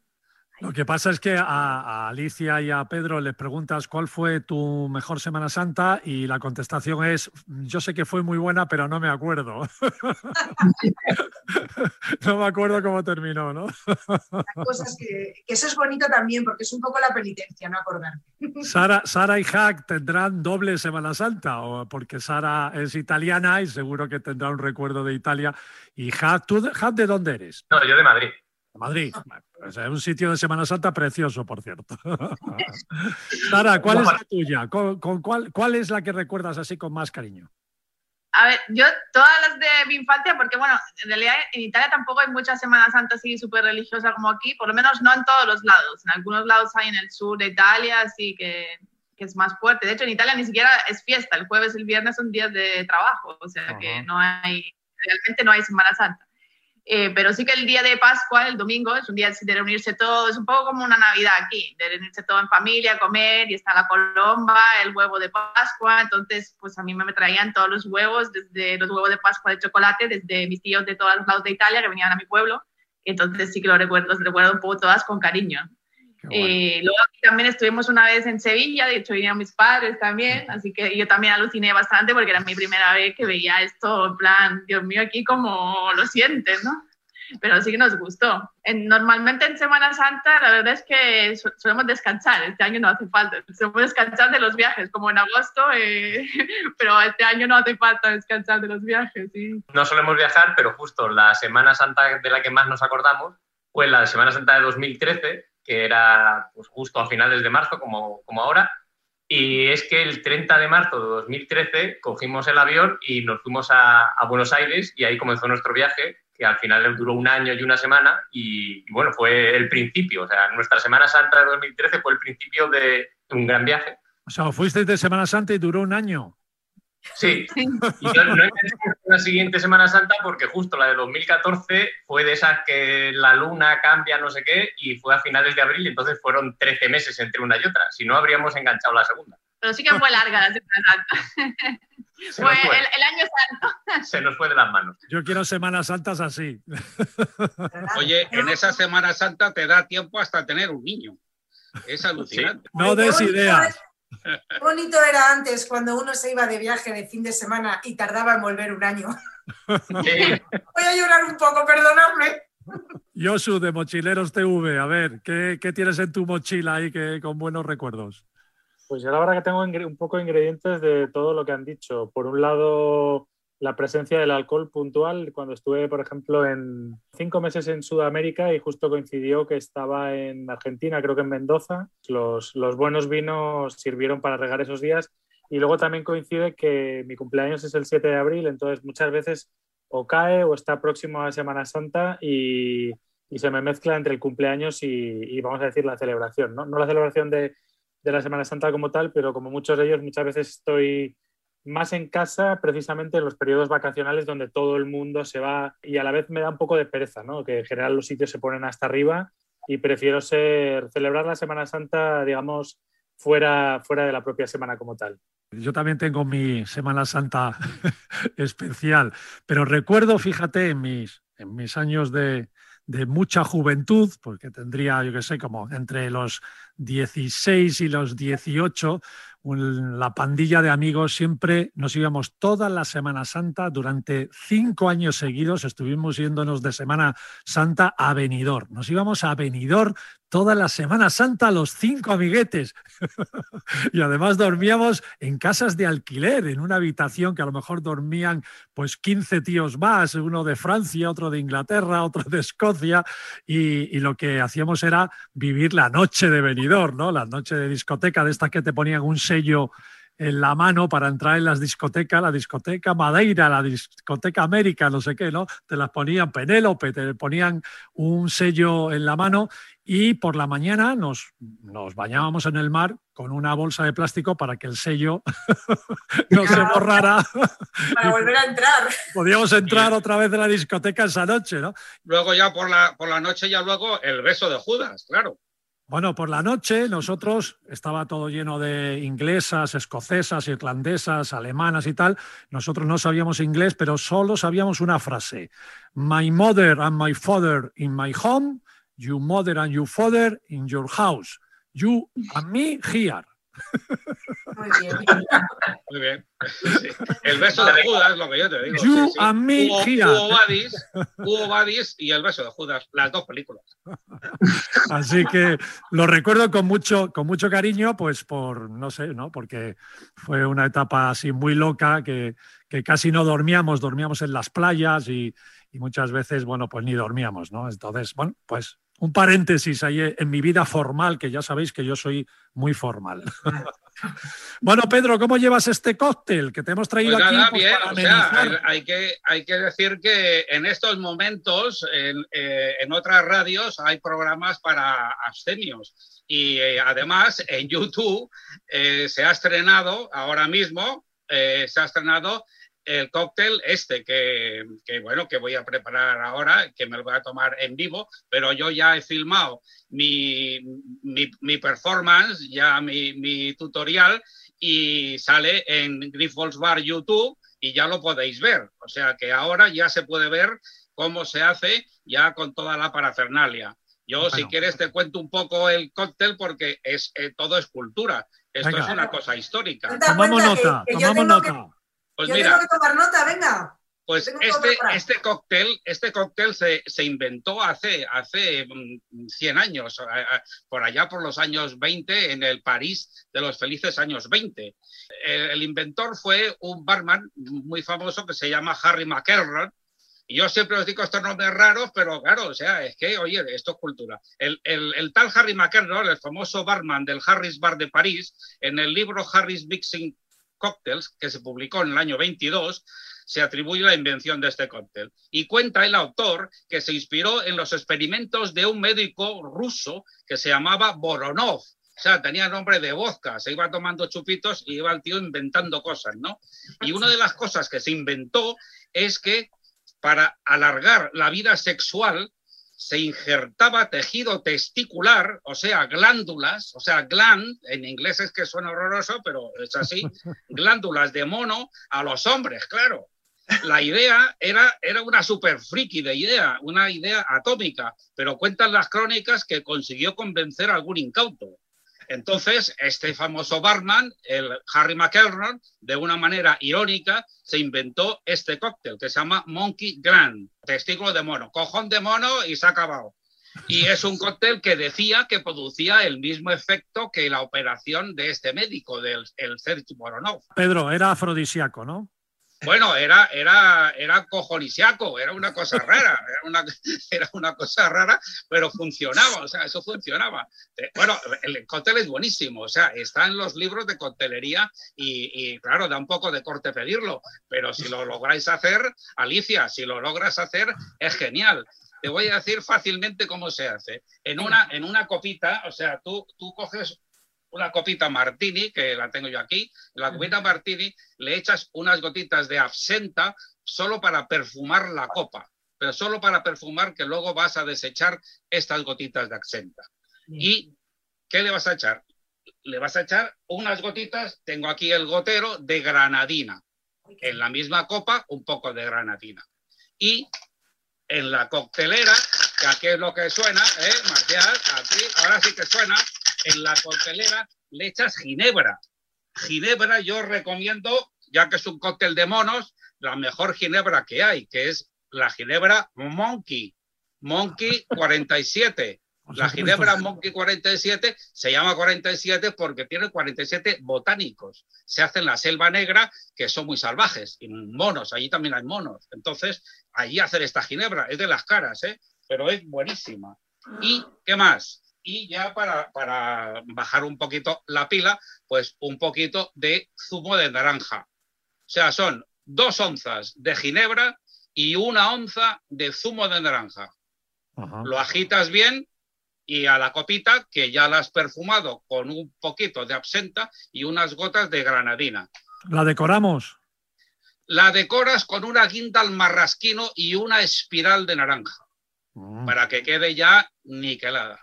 Lo que pasa es que a, a, Alicia y a Pedro les preguntas cuál fue tu mejor Semana Santa y la contestación es, yo sé que fue muy buena, pero no me acuerdo. <laughs> no me acuerdo cómo terminó, ¿no? Cosas que, que, eso es bonito también porque es un poco la penitencia, no acordarte. Sara, Sara y Hack tendrán doble Semana Santa, o porque Sara es italiana y seguro que tendrá un recuerdo de Italia. Y Hack, ¿tú Hack, de dónde eres? No, yo de Madrid. Madrid. O sea, es un sitio de Semana Santa precioso, por cierto. <laughs> Sara, ¿cuál es la tuya? ¿Con, con cuál, ¿Cuál es la que recuerdas así con más cariño? A ver, yo todas las de mi infancia, porque bueno, en realidad en Italia tampoco hay mucha Semana Santa así súper religiosa como aquí, por lo menos no en todos los lados. En algunos lados hay en el sur de Italia, así que, que es más fuerte. De hecho, en Italia ni siquiera es fiesta, el jueves y el viernes son días de trabajo, o sea uh -huh. que no hay, realmente no hay Semana Santa. Eh, pero sí que el día de Pascua, el domingo, es un día de reunirse todos, es un poco como una Navidad aquí, de reunirse todo en familia, comer, y está la colomba, el huevo de Pascua, entonces pues a mí me traían todos los huevos, desde los huevos de Pascua de chocolate, desde mis tíos de todos los lados de Italia que venían a mi pueblo, entonces sí que lo recuerdo, los recuerdo un poco todas con cariño. Bueno. Eh, luego aquí también estuvimos una vez en Sevilla, de hecho vinieron mis padres también, así que yo también aluciné bastante porque era mi primera vez que veía esto, en plan, Dios mío, aquí como lo sientes, ¿no? Pero sí que nos gustó. En, normalmente en Semana Santa la verdad es que solemos descansar, este año no hace falta, solemos descansar de los viajes, como en agosto, eh, <laughs> pero este año no hace falta descansar de los viajes. ¿sí? No solemos viajar, pero justo la Semana Santa de la que más nos acordamos fue la Semana Santa de 2013, que era pues, justo a finales de marzo, como, como ahora. Y es que el 30 de marzo de 2013 cogimos el avión y nos fuimos a, Buenos Aires y ahí comenzó nuestro viaje, que al final duró un año y una semana. Y, y bueno, fue el principio. O sea, nuestra Semana Santa de 2013 fue el principio de un gran viaje. O sea, fuisteis de Semana Santa y duró un año. Sí, y no, no la siguiente Semana Santa porque justo la de 2014 fue de esas que la luna cambia no sé qué y fue a finales de abril, entonces fueron 13 meses entre una y otra, si no habríamos enganchado la segunda. pero sí que fue larga la Semana Santa. <laughs> Se fue nos fue. el, el año santo. <laughs> Se nos fue de las manos. Yo quiero Semanas Santas así. <laughs> Oye, en esa Semana Santa te da tiempo hasta tener un niño. Es alucinante. No des ideas. Qué bonito era antes cuando uno se iba de viaje de fin de semana y tardaba en volver un año. Voy a llorar un poco, perdonadme. Yosu de Mochileros TV, a ver, ¿qué, qué tienes en tu mochila ahí que, con buenos recuerdos? Pues yo la verdad que tengo un poco de ingredientes de todo lo que han dicho. Por un lado, la presencia del alcohol puntual. Cuando estuve, por ejemplo, en cinco meses en Sudamérica y justo coincidió que estaba en Argentina, creo que en Mendoza, los, los buenos vinos sirvieron para regar esos días. Y luego también coincide que mi cumpleaños es el 7 de abril, entonces muchas veces o cae o está próximo a Semana Santa y, y se me mezcla entre el cumpleaños y, y vamos a decir la celebración, ¿no? No la celebración de, de la Semana Santa como tal, pero como muchos de ellos, muchas veces estoy más en casa precisamente en los periodos vacacionales donde todo el mundo se va y a la vez me da un poco de pereza, ¿no? Que en general los sitios se ponen hasta arriba y prefiero ser, celebrar la Semana Santa, digamos, fuera, fuera de la propia semana como tal. Yo también tengo mi Semana Santa <laughs> especial, pero recuerdo, fíjate, en mis, en mis años de, de mucha juventud, porque tendría, yo qué sé, como entre los 16 y los 18, un- la pandilla de amigos siempre nos íbamos toda la Semana Santa durante cinco años seguidos, estuvimos yéndonos de Semana Santa a Benidorm. Nos íbamos a Benidorm toda la Semana Santa los cinco amiguetes. <laughs> y además dormíamos en casas de alquiler, en una habitación que a lo mejor dormían pues 15 tíos más, uno de Francia, otro de Inglaterra, otro de Escocia, y, lo que hacíamos era vivir la noche de Benidorm, ¿no? La noche de discoteca, de estas que te ponían un sello en la mano para entrar en las discotecas, la discoteca Madeira, la discoteca América, no sé qué, ¿no? Te las ponían Penélope, te ponían un sello en la mano y por la mañana nos, nos bañábamos en el mar con una bolsa de plástico para que el sello <laughs> no se borrara. <laughs> Para volver a entrar. Podíamos entrar otra vez de la discoteca esa noche, ¿no? Luego ya por la, por la noche, ya luego el beso de Judas, claro. Bueno, por la noche nosotros estaba todo lleno de inglesas, escocesas, irlandesas, alemanas y tal. Nosotros no sabíamos inglés, pero solo sabíamos una frase. My mother and my father in my home, you mother and your father in your house, you and me here. Muy bien. Muy bien. Sí. El beso de Judas lo que yo te digo. You sí, sí. and me Hugo, here. Hugo Badis, Hugo Badis y el beso de Judas, las dos películas. Así que lo recuerdo con mucho, con mucho cariño, pues por, no sé, ¿no? Porque fue una etapa así muy loca que, que casi no dormíamos, dormíamos en las playas y, y muchas veces, bueno, pues ni dormíamos, ¿no? Entonces, bueno, pues un paréntesis ahí en mi vida formal, que ya sabéis que yo soy muy formal. <laughs> bueno, Pedro, ¿cómo llevas este cóctel que te hemos traído Pues aquí pues, bien, para o sea, hay, que, hay que decir que en estos momentos en, eh, en otras radios hay programas para abstemios y eh, además en YouTube eh, se ha estrenado ahora mismo, eh, se ha estrenado el cóctel este que, que, bueno, que voy a preparar ahora, que me lo voy a tomar en vivo, pero yo ya he filmado mi, mi, mi performance, ya mi, mi tutorial y sale en Grifols Bar YouTube y ya lo podéis ver. O sea que ahora ya se puede ver cómo se hace ya con toda la parafernalia. Yo, si quieres, te cuento un poco el cóctel porque es eh, todo es cultura. Esto Venga. es una cosa histórica. Tomamos nota, tomamos nota. Pues yo mira, tengo que tomar nota, venga. pues este, este cóctel, este cóctel se, se inventó hace, hace mm, 100 años, a- a- por allá por los años 20, en el París de los felices años 20. El, el inventor fue un barman muy famoso que se llama Harry McElroy. Y yo siempre os digo estos nombres raros, pero claro, o sea, es que, oye, esto es cultura. El, el- el tal Harry McElroy, el famoso barman del Harris Bar de París, en el libro Harris Mixing Cocktails, que se publicó en el año 22, se atribuye la invención de este cóctel. Y cuenta el autor que se inspiró en los experimentos de un médico ruso que se llamaba Boronov. O sea, tenía nombre de vodka, se iba tomando chupitos y iba el tío inventando cosas, ¿no? Y una de las cosas que se inventó es que para alargar la vida sexual se injertaba tejido testicular, o sea, glándulas, o sea, gland, en inglés es que suena horroroso, pero es así, <laughs> glándulas de mono a los hombres, claro. La idea era, era una super friki de idea, una idea atómica, pero cuentan las crónicas que consiguió convencer a algún incauto. Entonces, este famoso barman, el Harry McElron, de una manera irónica, se inventó este cóctel que se llama Monkey Grand, testículo de mono, cojón de mono y se ha acabado. Y es un cóctel que decía que producía el mismo efecto que la operación de este médico, del el Serge Moronov. Pedro, era afrodisíaco, ¿no? Bueno, era, era, era cojonisiaco, era una cosa rara, era una, era una cosa rara, pero funcionaba, o sea, eso funcionaba. Eh, Bueno, el cóctel es buenísimo, o sea, está en los libros de coctelería y, y, claro, da un poco de corte pedirlo, pero si lo lográis hacer, Alicia, si lo logras hacer, es genial. Te voy a decir fácilmente cómo se hace. En una, en una copita, o sea, tú, tú coges una copita martini, que la tengo yo aquí, en la copita martini le echas unas gotitas de absenta solo para perfumar la copa, pero solo para perfumar que luego vas a desechar estas gotitas de absenta. ¿Y qué le vas a echar? Le vas a echar unas gotitas, tengo aquí el gotero de granadina, en la misma copa un poco de granadina. Y en la coctelera, que aquí es lo que suena, ¿eh, Marcial? Aquí, ahora sí que suena, en la coctelera le echas ginebra. Ginebra yo recomiendo, ya que es un cóctel de monos, la mejor ginebra que hay, que es la ginebra Monkey, Monkey 47. La ginebra Monkey 47 se llama 47 porque tiene 47 botánicos. Se hace en la selva negra, que son muy salvajes, y monos, allí también hay monos. Entonces, allí hacer esta ginebra, es de las caras, ¿eh? pero es buenísima. ¿Y qué más? y ya para, para, bajar un poquito la pila, pues un poquito de zumo de naranja. O sea, son dos onzas de ginebra y una onza de zumo de naranja. Ajá. Lo agitas bien y a la copita, que ya la has perfumado con un poquito de absenta y unas gotas de granadina. ¿La decoramos? La decoras con una guinda al marrasquino y una espiral de naranja, mm. para que quede ya niquelada.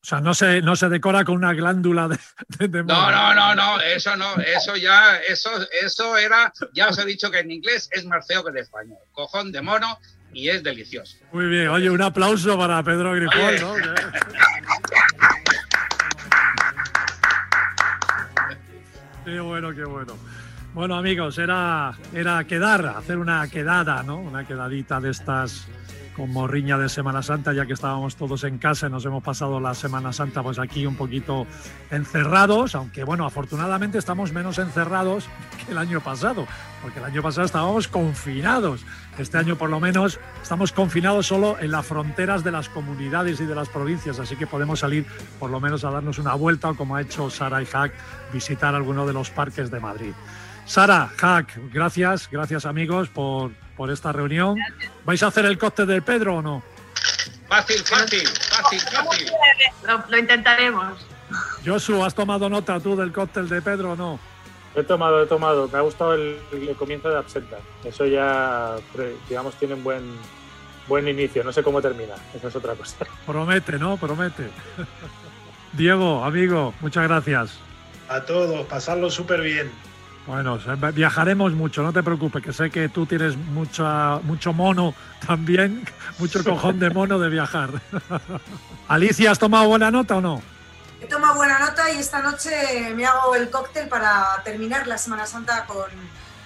O sea, no se, no se decora con una glándula de, de, de No, no, no, no, eso no, eso ya, eso, eso era, ya os he dicho que en inglés es más feo que en español. Cojón de mono y es delicioso. Muy bien, oye, un aplauso para Pedro Grifol, ¿no? qué bueno, qué bueno. Bueno, amigos, era, era quedar, hacer una quedada, ¿no? Una quedadita de estas como riña de Semana Santa, ya que estábamos todos en casa y nos hemos pasado la Semana Santa pues aquí un poquito encerrados, aunque bueno, afortunadamente estamos menos encerrados que el año pasado, porque el año pasado estábamos confinados. Este año por lo menos estamos confinados solo en las fronteras de las comunidades y de las provincias, así que podemos salir por lo menos a darnos una vuelta o como ha hecho Sara y Hack, visitar alguno de los parques de Madrid. Sara, Hack, gracias, gracias amigos por, por esta reunión. ¿Vais a hacer el cóctel del Pedro o no? Fácil, fácil, fácil, fácil. Lo, lo, intentaremos. Josu, ¿has tomado nota tú del cóctel de Pedro o no? He tomado, he tomado. Me ha gustado el, el comienzo de absenta. Eso ya, digamos, tiene un buen, buen inicio. No sé cómo termina. Eso es otra cosa. <laughs> Promete, ¿no? Promete. Diego, amigo, muchas gracias. A todos, pasarlo súper bien. Bueno, viajaremos mucho, no te preocupes, que sé que tú tienes mucha, mucho mono también, <laughs> mucho cojón de mono de viajar. <laughs> Alicia, ¿has tomado buena nota o no? He tomado buena nota y esta noche me hago el cóctel para terminar la Semana Santa con,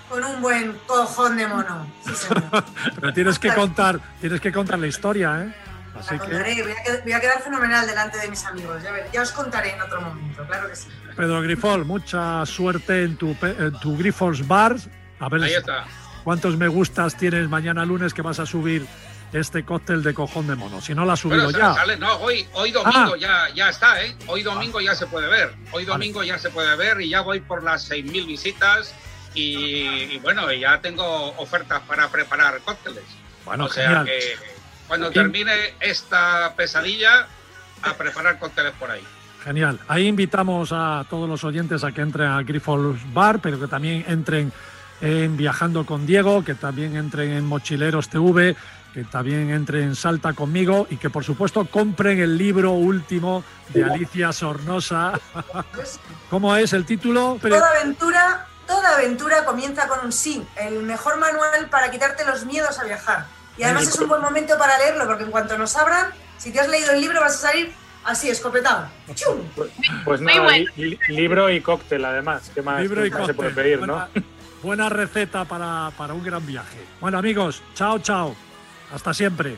con un buen cojón de mono. Sí, <laughs> Pero tienes que contar, tienes que contar la historia, ¿eh? Así contaré, que... voy, a voy, a quedar, fenomenal delante de mis amigos. Ya, ver, ya os contaré en otro momento, claro que sí. Pedro Grifol, mucha suerte en tu, en tu Grifols Bar. A ver Ahí está. cuántos me gustas tienes mañana lunes que vas a subir este cóctel de cojón de mono. Si no lo has subido ya. Sale, no, hoy, hoy domingo ah. ya, ya está, ¿eh? Hoy domingo ya se puede ver. Hoy domingo vale. ya se puede ver y ya voy por las 6.000 visitas y, y, bueno, ya tengo ofertas para preparar cócteles. Bueno, o sea que cuando termine esta pesadilla, a preparar cócteles por ahí. Genial. Ahí invitamos a todos los oyentes a que entren al Grifols Bar, pero que también entren en Viajando con Diego, que también entren en Mochileros TV, que también entre en Salta conmigo y que por supuesto compren el libro último de Alicia Sornosa. <laughs> ¿Cómo es el título? Toda aventura, toda aventura comienza con un sí, el mejor manual para quitarte los miedos a viajar. Y además es un buen momento para leerlo, porque en cuanto nos abran, si te has leído el libro vas a salir así, escopetado. ¡Chum! Pues nada, li- li- libro y cóctel además. ¿Qué más, Libro y más se puede cóctel. pedir, buena, no? buena receta para, para un gran viaje. Bueno amigos, chao, chao. Hasta siempre.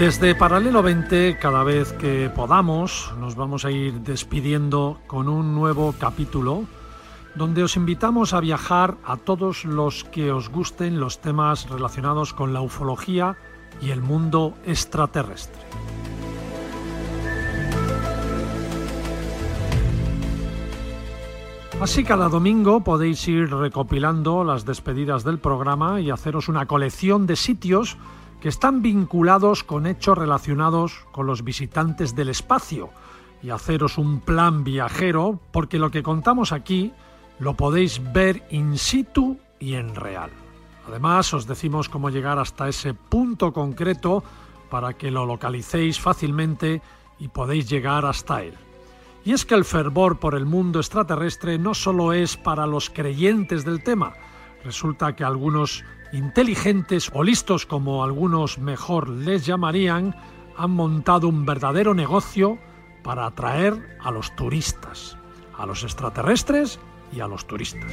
Desde Paralelo 20, cada vez que podamos, nos vamos a ir despidiendo con un nuevo capítulo donde os invitamos a viajar a todos los que os gusten los temas relacionados con la ufología y el mundo extraterrestre. Así cada domingo podéis ir recopilando las despedidas del programa y haceros una colección de sitios que están vinculados con hechos relacionados con los visitantes del espacio y haceros un plan viajero porque lo que contamos aquí lo podéis ver in situ y en real. Además os decimos cómo llegar hasta ese punto concreto para que lo localicéis fácilmente y podéis llegar hasta él. Y es que el fervor por el mundo extraterrestre no solo es para los creyentes del tema, resulta que algunos inteligentes o listos como algunos mejor les llamarían, han montado un verdadero negocio para atraer a los turistas, a los extraterrestres y a los turistas.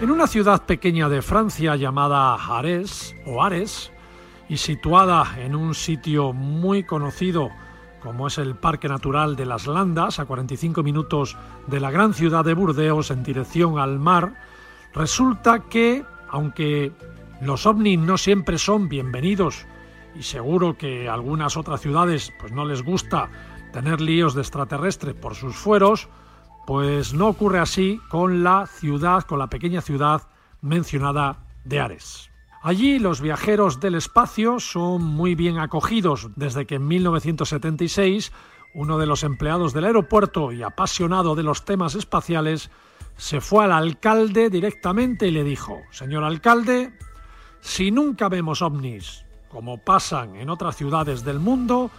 En una ciudad pequeña de Francia llamada Ares o Ares y situada en un sitio muy conocido como es el Parque Natural de las Landas, a 45 minutos de la gran ciudad de Burdeos en dirección al mar, resulta que, aunque los ovnis no siempre son bienvenidos y seguro que algunas otras ciudades pues no les gusta tener líos de extraterrestres por sus fueros, pues no ocurre así con la ciudad, con la pequeña ciudad mencionada de Ares. Allí los viajeros del espacio son muy bien acogidos desde que en 1976 uno de los empleados del aeropuerto y apasionado de los temas espaciales se fue al alcalde directamente y le dijo, señor alcalde, si nunca vemos ovnis como pasan en otras ciudades del mundo,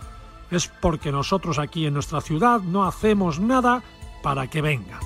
es porque nosotros aquí en nuestra ciudad no hacemos nada para que vengan.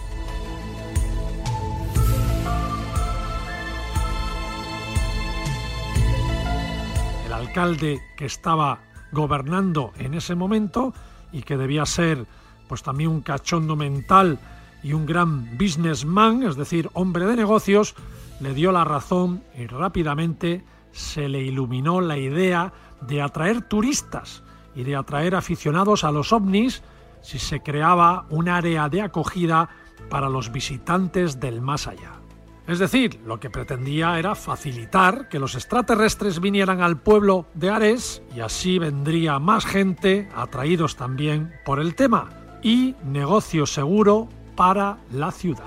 Alcalde que estaba gobernando en ese momento y que debía ser pues también un cachondo mental y un gran businessman, es decir, hombre de negocios, le dio la razón y rápidamente se le iluminó la idea de atraer turistas y de atraer aficionados a los ovnis si se creaba un área de acogida para los visitantes del más allá. Es decir, lo que pretendía era facilitar que los extraterrestres vinieran al pueblo de Ares y así vendría más gente atraídos también por el tema y negocio seguro para la ciudad.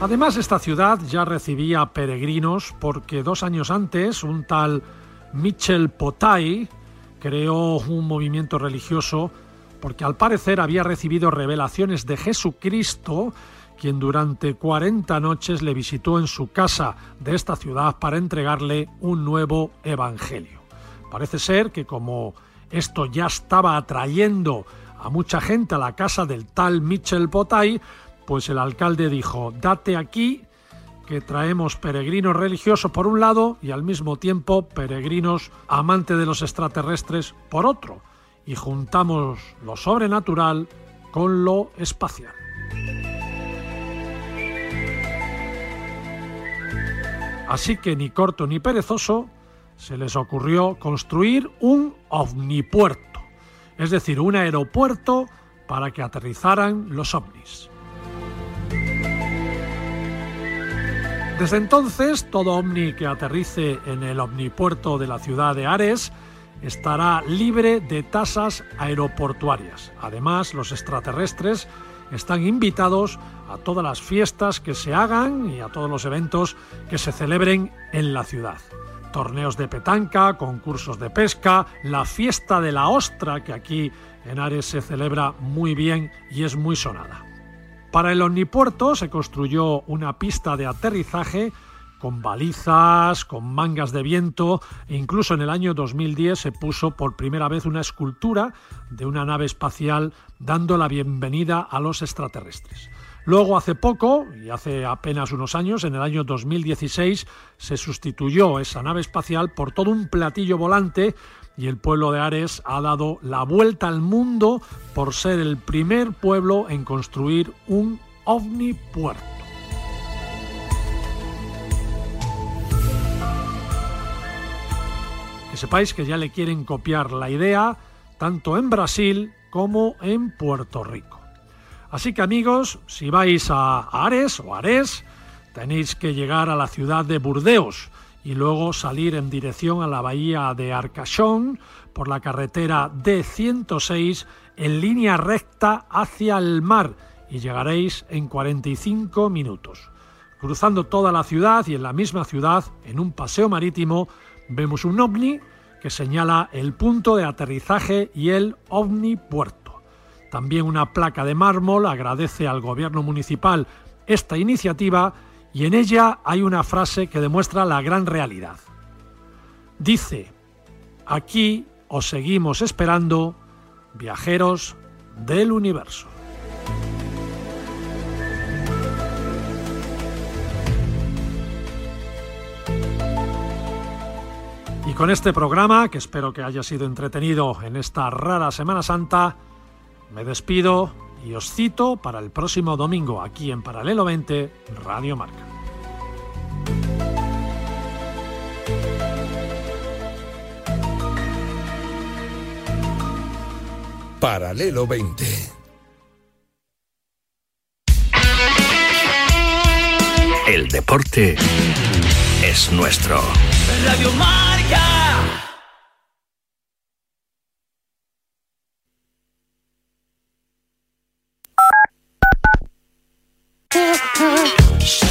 Además, esta ciudad ya recibía peregrinos porque dos años antes un tal Michel Potay creó un movimiento religioso porque al parecer había recibido revelaciones de Jesucristo, quien durante 40 noches le visitó en su casa de esta ciudad para entregarle un nuevo evangelio. Parece ser que como esto ya estaba atrayendo a mucha gente a la casa del tal Michel Potay, pues el alcalde dijo, date aquí que traemos peregrinos religiosos por un lado y al mismo tiempo peregrinos amantes de los extraterrestres por otro, y juntamos lo sobrenatural con lo espacial. Así que ni corto ni perezoso se les ocurrió construir un ovnipuerto, es decir, un aeropuerto para que aterrizaran los ovnis. Desde entonces, todo ovni que aterrice en el omnipuerto de la ciudad de Ares estará libre de tasas aeroportuarias. Además, los extraterrestres están invitados a todas las fiestas que se hagan y a todos los eventos que se celebren en la ciudad. Torneos de petanca, concursos de pesca, la fiesta de la ostra que aquí en Ares se celebra muy bien y es muy sonada. Para el omnipuerto se construyó una pista de aterrizaje con balizas, con mangas de viento e incluso en el año 2010 se puso por primera vez una escultura de una nave espacial dando la bienvenida a los extraterrestres. Luego, hace poco, y hace apenas unos años, en el año 2016, se sustituyó esa nave espacial por todo un platillo volante y el pueblo de Ares ha dado la vuelta al mundo por ser el primer pueblo en construir un ovni Que sepáis que ya le quieren copiar la idea tanto en Brasil como en Puerto Rico. Así que amigos, si vais a Ares o Ares, tenéis que llegar a la ciudad de Burdeos, y luego salir en dirección a la bahía de Arcachón por la carretera D106 en línea recta hacia el mar y llegaréis en 45 minutos. Cruzando toda la ciudad y en la misma ciudad, en un paseo marítimo, vemos un ovni que señala el punto de aterrizaje y el ovni puerto. También una placa de mármol agradece al gobierno municipal esta iniciativa y en ella hay una frase que demuestra la gran realidad. Dice, aquí os seguimos esperando, viajeros del universo. Con este programa, que espero que haya sido entretenido en esta rara Semana Santa, me despido y os cito para el próximo domingo aquí en Paralelo 20 Radio Marca. Paralelo 20. El deporte es nuestro. Radio Marca.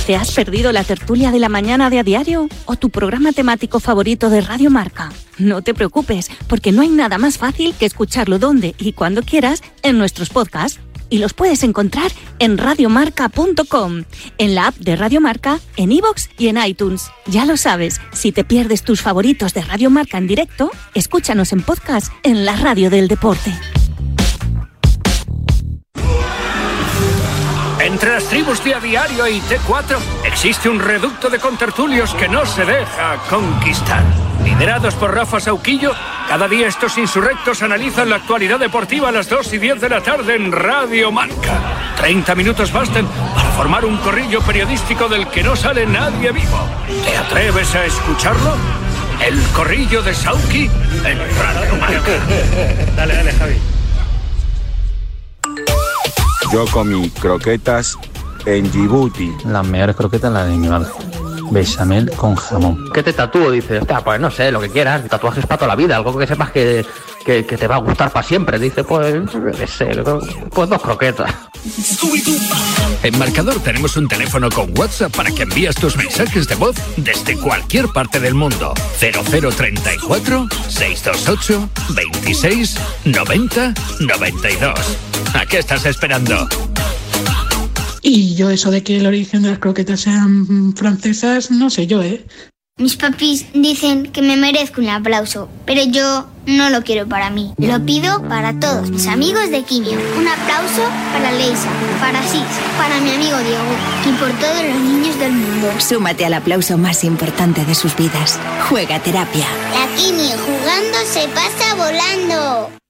¿Te has perdido la tertulia de la mañana de a diario o tu programa temático favorito de Radio Marca? No te preocupes, porque no hay nada más fácil que escucharlo donde y cuando quieras en nuestros podcasts. Y los puedes encontrar en radiomarca.com, en la app de Radio Marca, en iVoox y en iTunes. Ya lo sabes, si te pierdes tus favoritos de Radio Marca en directo, escúchanos en podcast en la radio del deporte. Entre las tribus de A Diario y T4 existe un reducto de contertulios que no se deja conquistar. Liderados por Rafa Sauquillo, cada día estos insurrectos analizan la actualidad deportiva a las 2 y 10 de la tarde en Radio Marca. 30 minutos bastan para formar un corrillo periodístico del que no sale nadie vivo. ¿Te atreves a escucharlo? El corrillo de Sauki en Radio Marca. <laughs> Dale, dale, Javi. Yo comí croquetas en Djibouti. Las mejores croquetas las de mi madre. Bechamel con jamón. ¿Qué te tatúo? Dice, "Hostia, pues no sé, lo que quieras. Tatuajes para toda la vida, algo que sepas que, que, que te va a gustar para siempre. Dice, pues, sé, pues dos croquetas. En Marcador tenemos un teléfono con WhatsApp para que envías tus mensajes de voz desde cualquier parte del mundo. 0034 628 26 90 92. ¿A qué estás esperando? Y yo eso de que el origen de las croquetas sean francesas, no sé yo, ¿eh? Mis papis dicen que me merezco un aplauso, pero yo no lo quiero para mí. Lo pido para todos mis amigos de Quimio. Un aplauso para Leisa, para Sis, para mi amigo Diego y por todos los niños del mundo. Súmate al aplauso más importante de sus vidas. Juega terapia. La Quimio jugando se pasa volando.